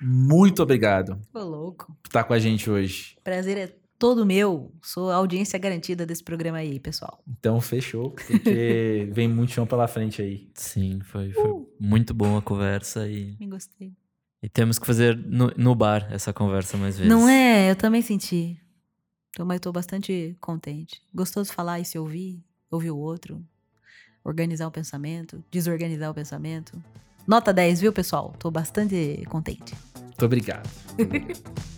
muito obrigado Ô, louco. por estar com a gente hoje. Prazer é todo meu. Sou a audiência garantida desse programa aí, pessoal. Então, fechou. Porque vem muito chão pela frente aí. Sim, foi, foi muito bom a conversa e, Me gostei. E temos que fazer no, no bar essa conversa mais vezes. Não é? Eu também senti. Tô, mas tô bastante contente. Gostoso falar e se ouvir, ouvir o outro, organizar o pensamento, desorganizar o pensamento. Nota 10, viu, pessoal? Tô bastante contente. Muito obrigado.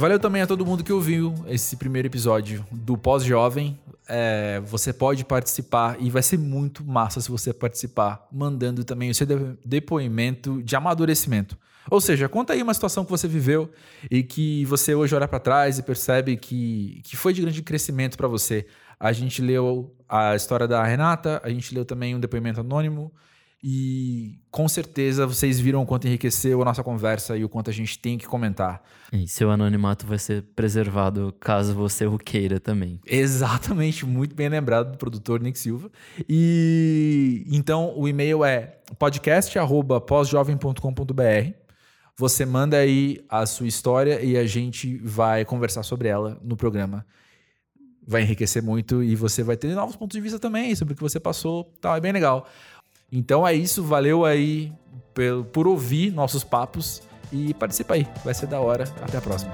Valeu também a todo mundo que ouviu esse primeiro episódio do Pós-Jovem. É, você pode participar e vai ser muito massa se você participar, mandando também o seu de- depoimento de amadurecimento. Ou seja, conta aí uma situação que você viveu e que você hoje olha para trás e percebe que, que foi de grande crescimento para você. A gente leu a história da Renata, a gente leu também um depoimento anônimo e com certeza vocês viram o quanto enriqueceu a nossa conversa e o quanto a gente tem que comentar. E seu anonimato vai ser preservado caso você o queira também. Exatamente, muito bem lembrado do produtor Nick Silva. E então o e-mail é podcast@posjovem.com.br. Você manda aí a sua história e a gente vai conversar sobre ela no programa. Vai enriquecer muito e você vai ter novos pontos de vista também sobre o que você passou, tal, é bem legal. Então é isso, valeu aí por ouvir nossos papos e participa aí, vai ser da hora. Até a próxima.